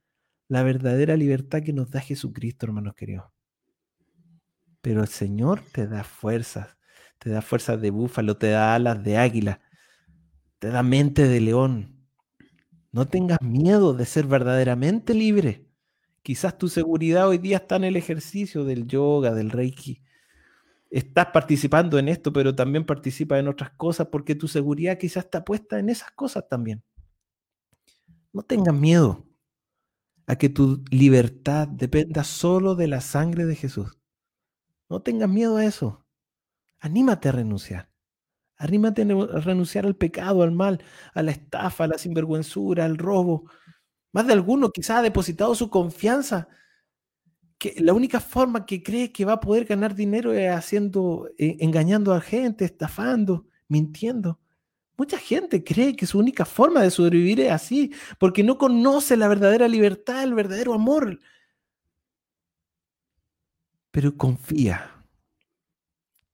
la verdadera libertad que nos da Jesucristo, hermanos queridos. Pero el Señor te da fuerzas, te da fuerzas de búfalo, te da alas de águila, te da mente de león. No tengas miedo de ser verdaderamente libre. Quizás tu seguridad hoy día está en el ejercicio del yoga, del reiki. Estás participando en esto, pero también participas en otras cosas porque tu seguridad quizás está puesta en esas cosas también. No tengas miedo a que tu libertad dependa solo de la sangre de Jesús. No tengas miedo a eso. Anímate a renunciar. Anímate a renunciar al pecado, al mal, a la estafa, a la sinvergüenzura, al robo. Más de alguno quizás ha depositado su confianza que la única forma que cree que va a poder ganar dinero es haciendo, eh, engañando a gente, estafando, mintiendo. Mucha gente cree que su única forma de sobrevivir es así, porque no conoce la verdadera libertad, el verdadero amor. Pero confía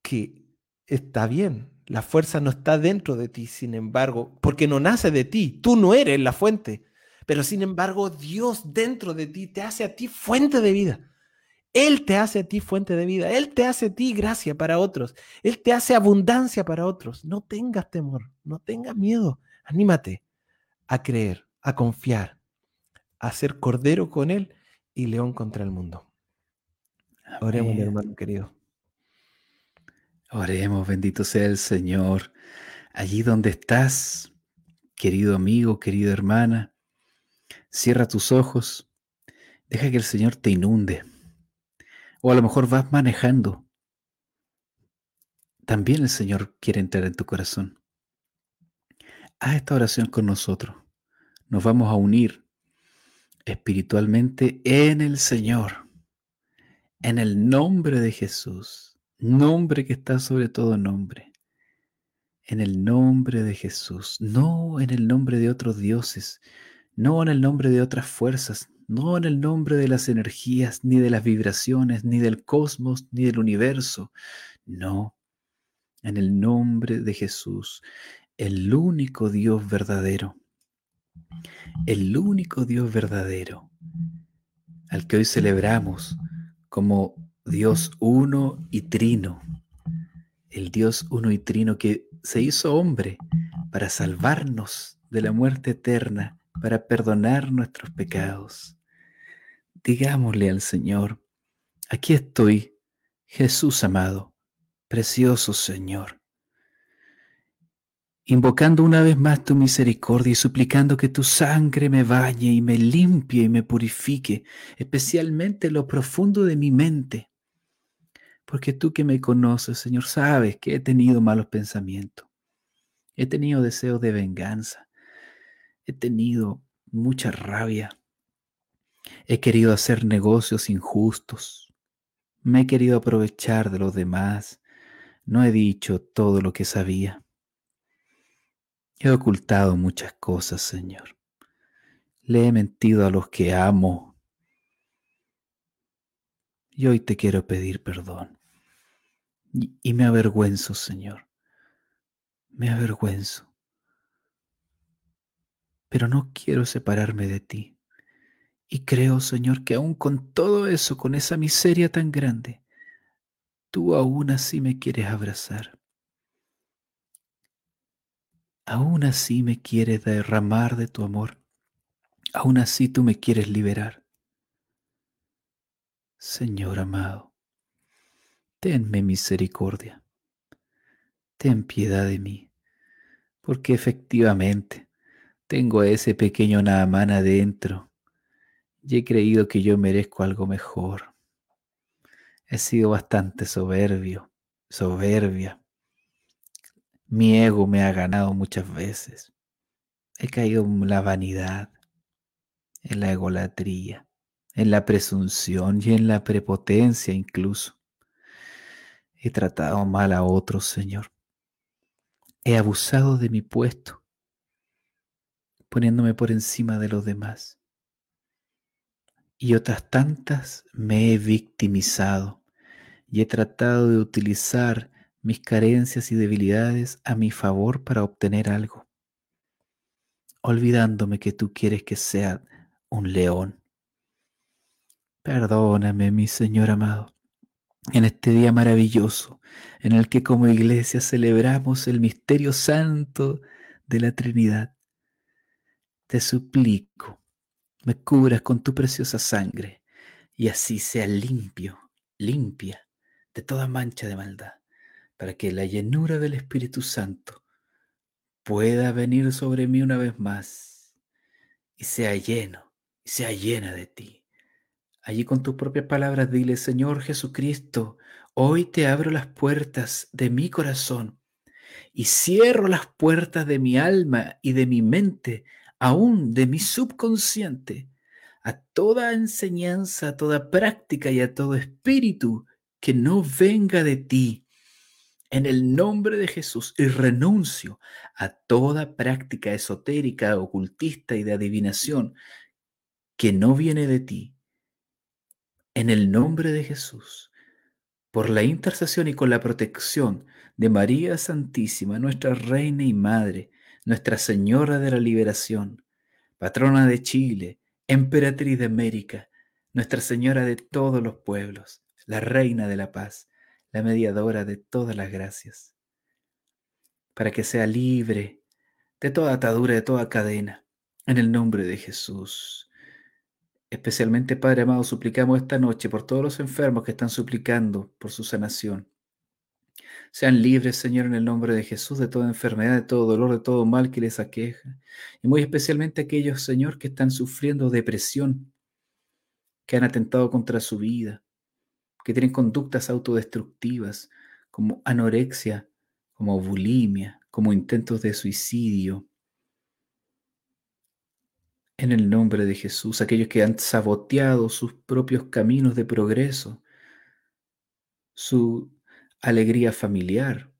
que está bien, la fuerza no está dentro de ti, sin embargo, porque no nace de ti, tú no eres la fuente, pero sin embargo Dios dentro de ti te hace a ti fuente de vida. Él te hace a ti fuente de vida, Él te hace a ti gracia para otros, Él te hace abundancia para otros. No tengas temor, no tengas miedo, anímate a creer, a confiar, a ser cordero con Él y león contra el mundo. Oremos, mi hermano querido.
Oremos, bendito sea el Señor. Allí donde estás, querido amigo, querida hermana, cierra tus ojos, deja que el Señor te inunde. O a lo mejor vas manejando. También el Señor quiere entrar en tu corazón. Haz esta oración con nosotros. Nos vamos a unir espiritualmente en el Señor, en el nombre de Jesús nombre que está sobre todo nombre. En el nombre de Jesús, no en el nombre de otros dioses, no en el nombre de otras fuerzas, no en el nombre de las energías, ni de las vibraciones, ni del cosmos, ni del universo, no, en el nombre de Jesús, el único Dios verdadero, el único Dios verdadero, al que hoy celebramos como Dios uno y trino, el Dios uno y trino que se hizo hombre para salvarnos de la muerte eterna, para perdonar nuestros pecados. digámosle al Señor, aquí estoy, Jesús amado, precioso Señor invocando una vez más tu misericordia y suplicando que tu sangre me bañe y me limpie y me purifique, especialmente lo profundo de mi mente. Porque tú que me conoces, Señor, sabes que he tenido malos pensamientos, he tenido deseos de venganza, he tenido mucha rabia, he querido hacer negocios injustos, me he querido aprovechar de los demás, no he dicho todo lo que sabía. He ocultado muchas cosas, Señor. Le he mentido a los que amo. Y hoy te quiero pedir perdón. Y, me avergüenzo, Señor. Me avergüenzo. Pero no quiero separarme de ti. Y creo, Señor, que aún con todo eso, con esa miseria tan grande, tú aún así me quieres abrazar aún así me quieres derramar de tu amor, aún así tú me quieres liberar. Señor amado, tenme misericordia, ten piedad de mí, porque efectivamente tengo a ese pequeño Naamán adentro y he creído que yo merezco algo mejor. He sido bastante soberbio, soberbia, mi ego me ha ganado muchas veces. He caído en la vanidad, en la egolatría, en la presunción y en la prepotencia incluso. He tratado mal a otros, Señor. He abusado de mi puesto, poniéndome por encima de los demás. Y otras tantas me he victimizado y he tratado de utilizar mis carencias y debilidades a mi favor para obtener algo, olvidándome que tú quieres que sea un león. Perdóname, mi Señor amado, en este día maravilloso en el que como iglesia celebramos el misterio santo de la Trinidad. Te suplico, me cubras con tu preciosa sangre y así sea limpio, limpia de toda mancha de maldad para que la llenura del Espíritu Santo pueda venir sobre mí una vez más y sea lleno, y sea llena de ti. Allí con tus propias palabras dile, Señor Jesucristo, hoy te abro las puertas de mi corazón y cierro las puertas de mi alma y de mi mente, aún de mi subconsciente, a toda enseñanza, a toda práctica y a todo espíritu que no venga de ti en el nombre de Jesús y renuncio a toda práctica esotérica, ocultista y de adivinación que no viene de ti. En el nombre de Jesús, por la intercesión y con la protección de María Santísima, nuestra Reina y Madre, Nuestra Señora de la Liberación, patrona de Chile, emperatriz de América, Nuestra Señora de todos los pueblos, la Reina de la Paz, la mediadora de todas las gracias, para que sea libre de toda atadura, de toda cadena, en el nombre de Jesús. Especialmente, Padre amado, suplicamos esta noche por todos los enfermos que están suplicando por su sanación. Sean libres, Señor, en el nombre de Jesús, de toda enfermedad, de todo dolor, de todo mal que les aqueja. Y muy especialmente aquellos, Señor, que están sufriendo depresión, que han atentado contra su vida, que tienen conductas autodestructivas como anorexia, como bulimia, como intentos de suicidio. En el nombre de Jesús, aquellos que han saboteado sus propios caminos de progreso, su alegría familiar.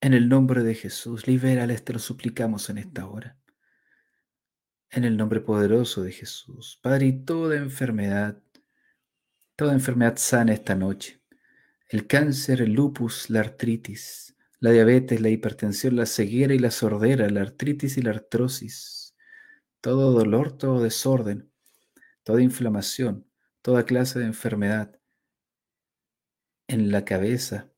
En el nombre de Jesús, libérales, te lo suplicamos en esta hora. En el nombre poderoso de Jesús, Padre, y toda enfermedad, Toda enfermedad sana esta noche. El cáncer, el lupus, la artritis, la diabetes, la hipertensión, la ceguera y la sordera, la artritis y la artrosis. Todo dolor, todo desorden, toda inflamación, toda clase de enfermedad. En la cabeza,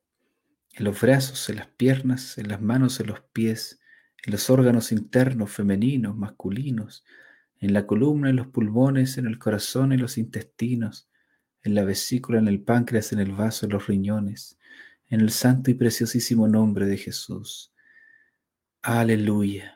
en los brazos, en las piernas, en las manos, en los pies, en los órganos internos, femeninos, masculinos, en la columna, en los pulmones, en el corazón, en los intestinos, en la vesícula, en el páncreas, en el vaso, en los riñones, en el santo y preciosísimo nombre de Jesús. Aleluya.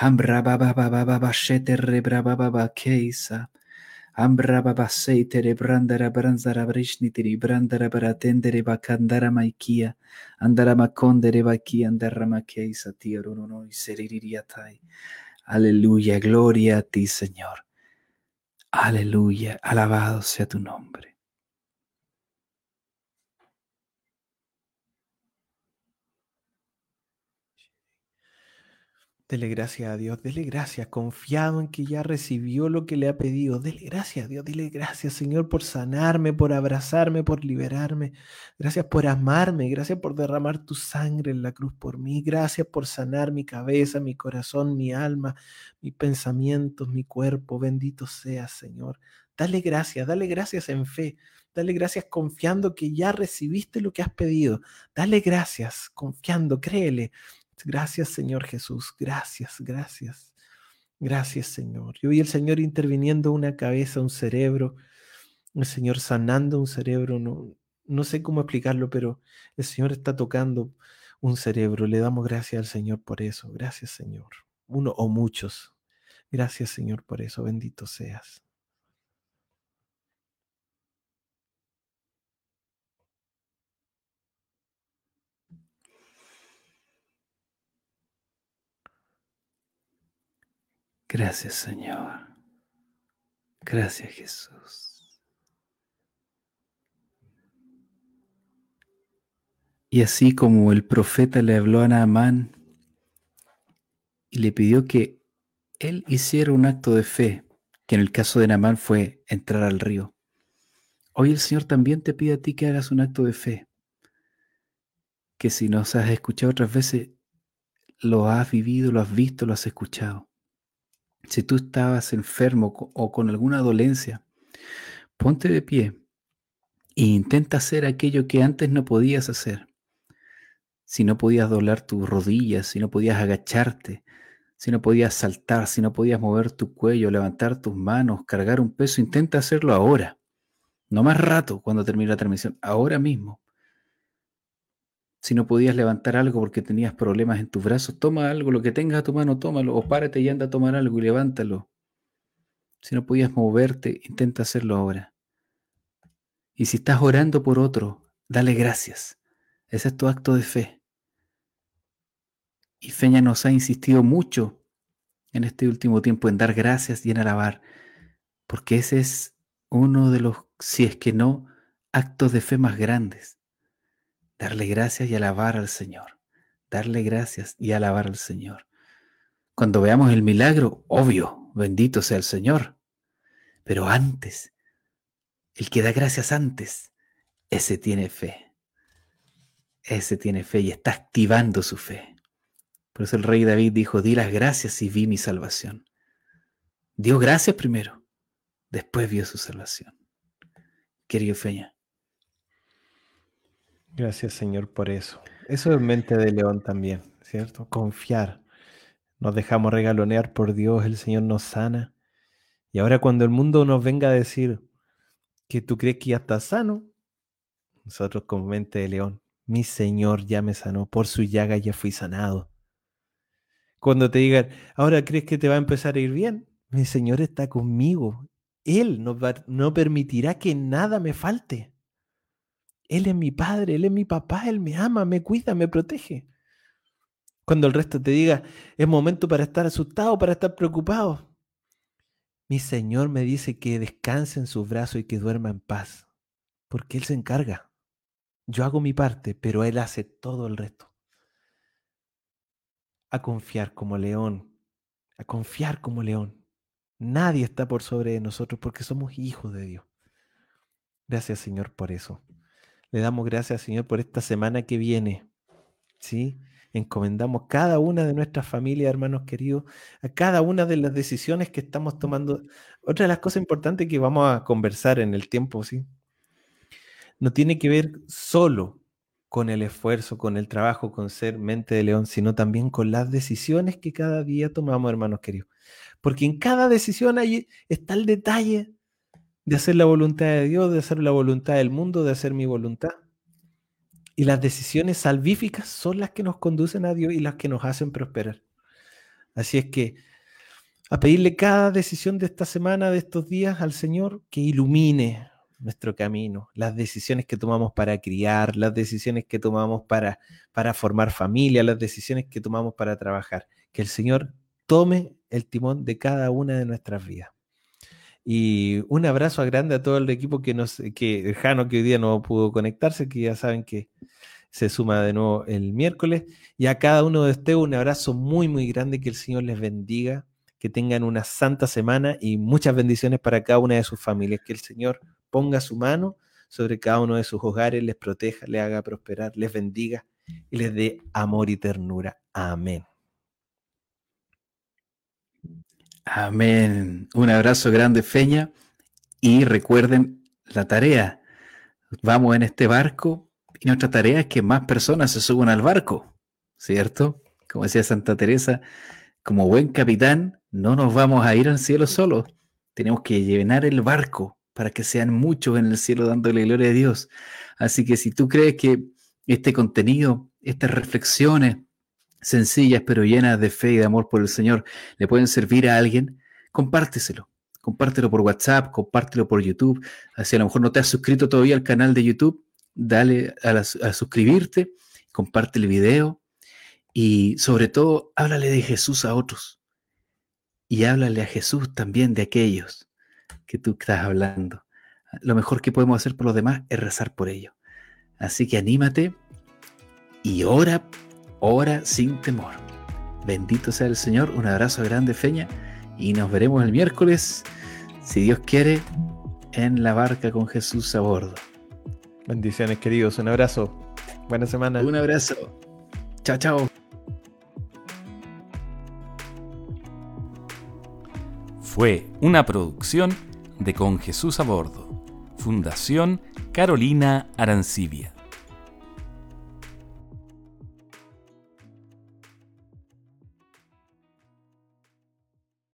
Ambra baba baba baba shete rebra baba baba keisa. Ambra baba seite rebrandara branzara brishnitiri brandara baratendere bakandara maikia. Andara makondere baki andara makeisa tiro no no. Aleluya, gloria a ti, Señor. Aleluya, alabado sea tu nombre.
Dele gracias a Dios, dele gracias, confiado en que ya recibió lo que le ha pedido. Dele gracias a Dios, dile gracias Señor por sanarme, por abrazarme, por liberarme. Gracias por amarme, gracias por derramar tu sangre en la cruz por mí. Gracias por sanar mi cabeza, mi corazón, mi alma, mis pensamientos, mi cuerpo. Bendito seas Señor. Dale gracias, dale gracias en fe. Dale gracias confiando que ya recibiste lo que has pedido. Dale gracias confiando, créele. Gracias Señor Jesús, gracias, gracias. Gracias Señor. Yo vi el Señor interviniendo una cabeza, un cerebro, el Señor sanando un cerebro, no, no sé cómo explicarlo, pero el Señor está tocando un cerebro. Le damos gracias al Señor por eso. Gracias Señor. Uno o muchos. Gracias Señor por eso. Bendito seas.
Gracias Señor. Gracias Jesús. Y así como el profeta le habló a Naamán y le pidió que él hiciera un acto de fe, que en el caso de Naamán fue entrar al río. Hoy el Señor también te pide a ti que hagas un acto de fe, que si nos has escuchado otras veces, lo has vivido, lo has visto, lo has escuchado. Si tú estabas enfermo o con alguna dolencia, ponte de pie e intenta hacer aquello que antes no podías hacer. Si no podías doblar tus rodillas, si no podías agacharte, si no podías saltar, si no podías mover tu cuello, levantar tus manos, cargar un peso, intenta hacerlo ahora. No más rato cuando termine la transmisión, ahora mismo. Si no podías levantar algo porque tenías problemas en tus brazos, toma algo, lo que tengas a tu mano, tómalo, o párate y anda a tomar algo y levántalo. Si no podías moverte, intenta hacerlo ahora. Y si estás orando por otro, dale gracias. Ese es tu acto de fe. Y Feña nos ha insistido mucho en este último tiempo en dar gracias y en alabar, porque ese es uno de los, si es que no, actos de fe más grandes darle gracias y alabar al Señor. Darle gracias y alabar al Señor. Cuando veamos el milagro, obvio, bendito sea el Señor. Pero antes, el que da gracias antes, ese tiene fe. Ese tiene fe y está activando su fe. Por eso el rey David dijo, di las gracias y vi mi salvación. Dio gracias primero, después vio su salvación. Querido Feña,
Gracias, Señor, por eso. Eso es mente de león también, ¿cierto? Confiar. Nos dejamos regalonear por Dios, el Señor nos sana. Y ahora cuando el mundo nos venga a decir que tú crees que ya estás sano, nosotros con mente de león, mi Señor ya me sanó, por su llaga ya fui sanado. Cuando te digan, ahora crees que te va a empezar a ir bien, mi Señor está conmigo. Él no, no permitirá que nada me falte. Él es mi padre, Él es mi papá, Él me ama, me cuida, me protege. Cuando el resto te diga, es momento para estar asustado, para estar preocupado. Mi Señor me dice que descanse en sus brazos y que duerma en paz, porque Él se encarga. Yo hago mi parte, pero Él hace todo el resto. A confiar como león, a confiar como león. Nadie está por sobre de nosotros porque somos hijos de Dios. Gracias Señor por eso. Le damos gracias Señor por esta semana que viene. ¿Sí? Encomendamos cada una de nuestras familias, hermanos queridos, a cada una de las decisiones que estamos tomando. Otra de las cosas importantes que vamos a conversar en el tiempo, ¿sí? No tiene que ver solo con el esfuerzo, con el trabajo, con ser mente de león, sino también con las decisiones que cada día tomamos, hermanos queridos. Porque en cada decisión ahí está el detalle de hacer la voluntad de Dios, de hacer la voluntad del mundo, de hacer mi voluntad. Y las decisiones salvíficas son las que nos conducen a Dios y las que nos hacen prosperar. Así es que a pedirle cada decisión de esta semana, de estos días al Señor, que ilumine nuestro camino, las decisiones que tomamos para criar, las decisiones que tomamos para, para formar familia, las decisiones que tomamos para trabajar. Que el Señor tome el timón de cada una de nuestras vidas. Y un abrazo grande a todo el equipo que nos, que Jano que hoy día no pudo conectarse, que ya saben que se suma de nuevo el miércoles. Y a cada uno de ustedes un abrazo muy, muy grande, que el Señor les bendiga, que tengan una santa semana y muchas bendiciones para cada una de sus familias. Que el Señor ponga su mano sobre cada uno de sus hogares, les proteja, les haga prosperar, les bendiga y les dé amor y ternura. Amén.
Amén. Un abrazo grande, Feña. Y recuerden la tarea. Vamos en este barco y nuestra tarea es que más personas se suban al barco, ¿cierto? Como decía Santa Teresa, como buen capitán, no nos vamos a ir al cielo solos. Tenemos que llenar el barco para que sean muchos en el cielo dándole gloria a Dios. Así que si tú crees que este contenido, estas reflexiones, sencillas pero llenas de fe y de amor por el Señor le pueden servir a alguien, compárteselo. Compártelo por WhatsApp, compártelo por YouTube. Si a lo mejor no te has suscrito todavía al canal de YouTube, dale a, a suscribirte, comparte el video y sobre todo háblale de Jesús a otros. Y háblale a Jesús también de aquellos que tú estás hablando. Lo mejor que podemos hacer por los demás es rezar por ellos. Así que anímate y ora ora sin temor. Bendito sea el Señor, un abrazo grande Feña y nos veremos el miércoles, si Dios quiere, en la barca con Jesús a bordo.
Bendiciones queridos, un abrazo, buena semana.
Un abrazo, chao chao.
Fue una producción de Con Jesús a bordo, Fundación Carolina Arancibia.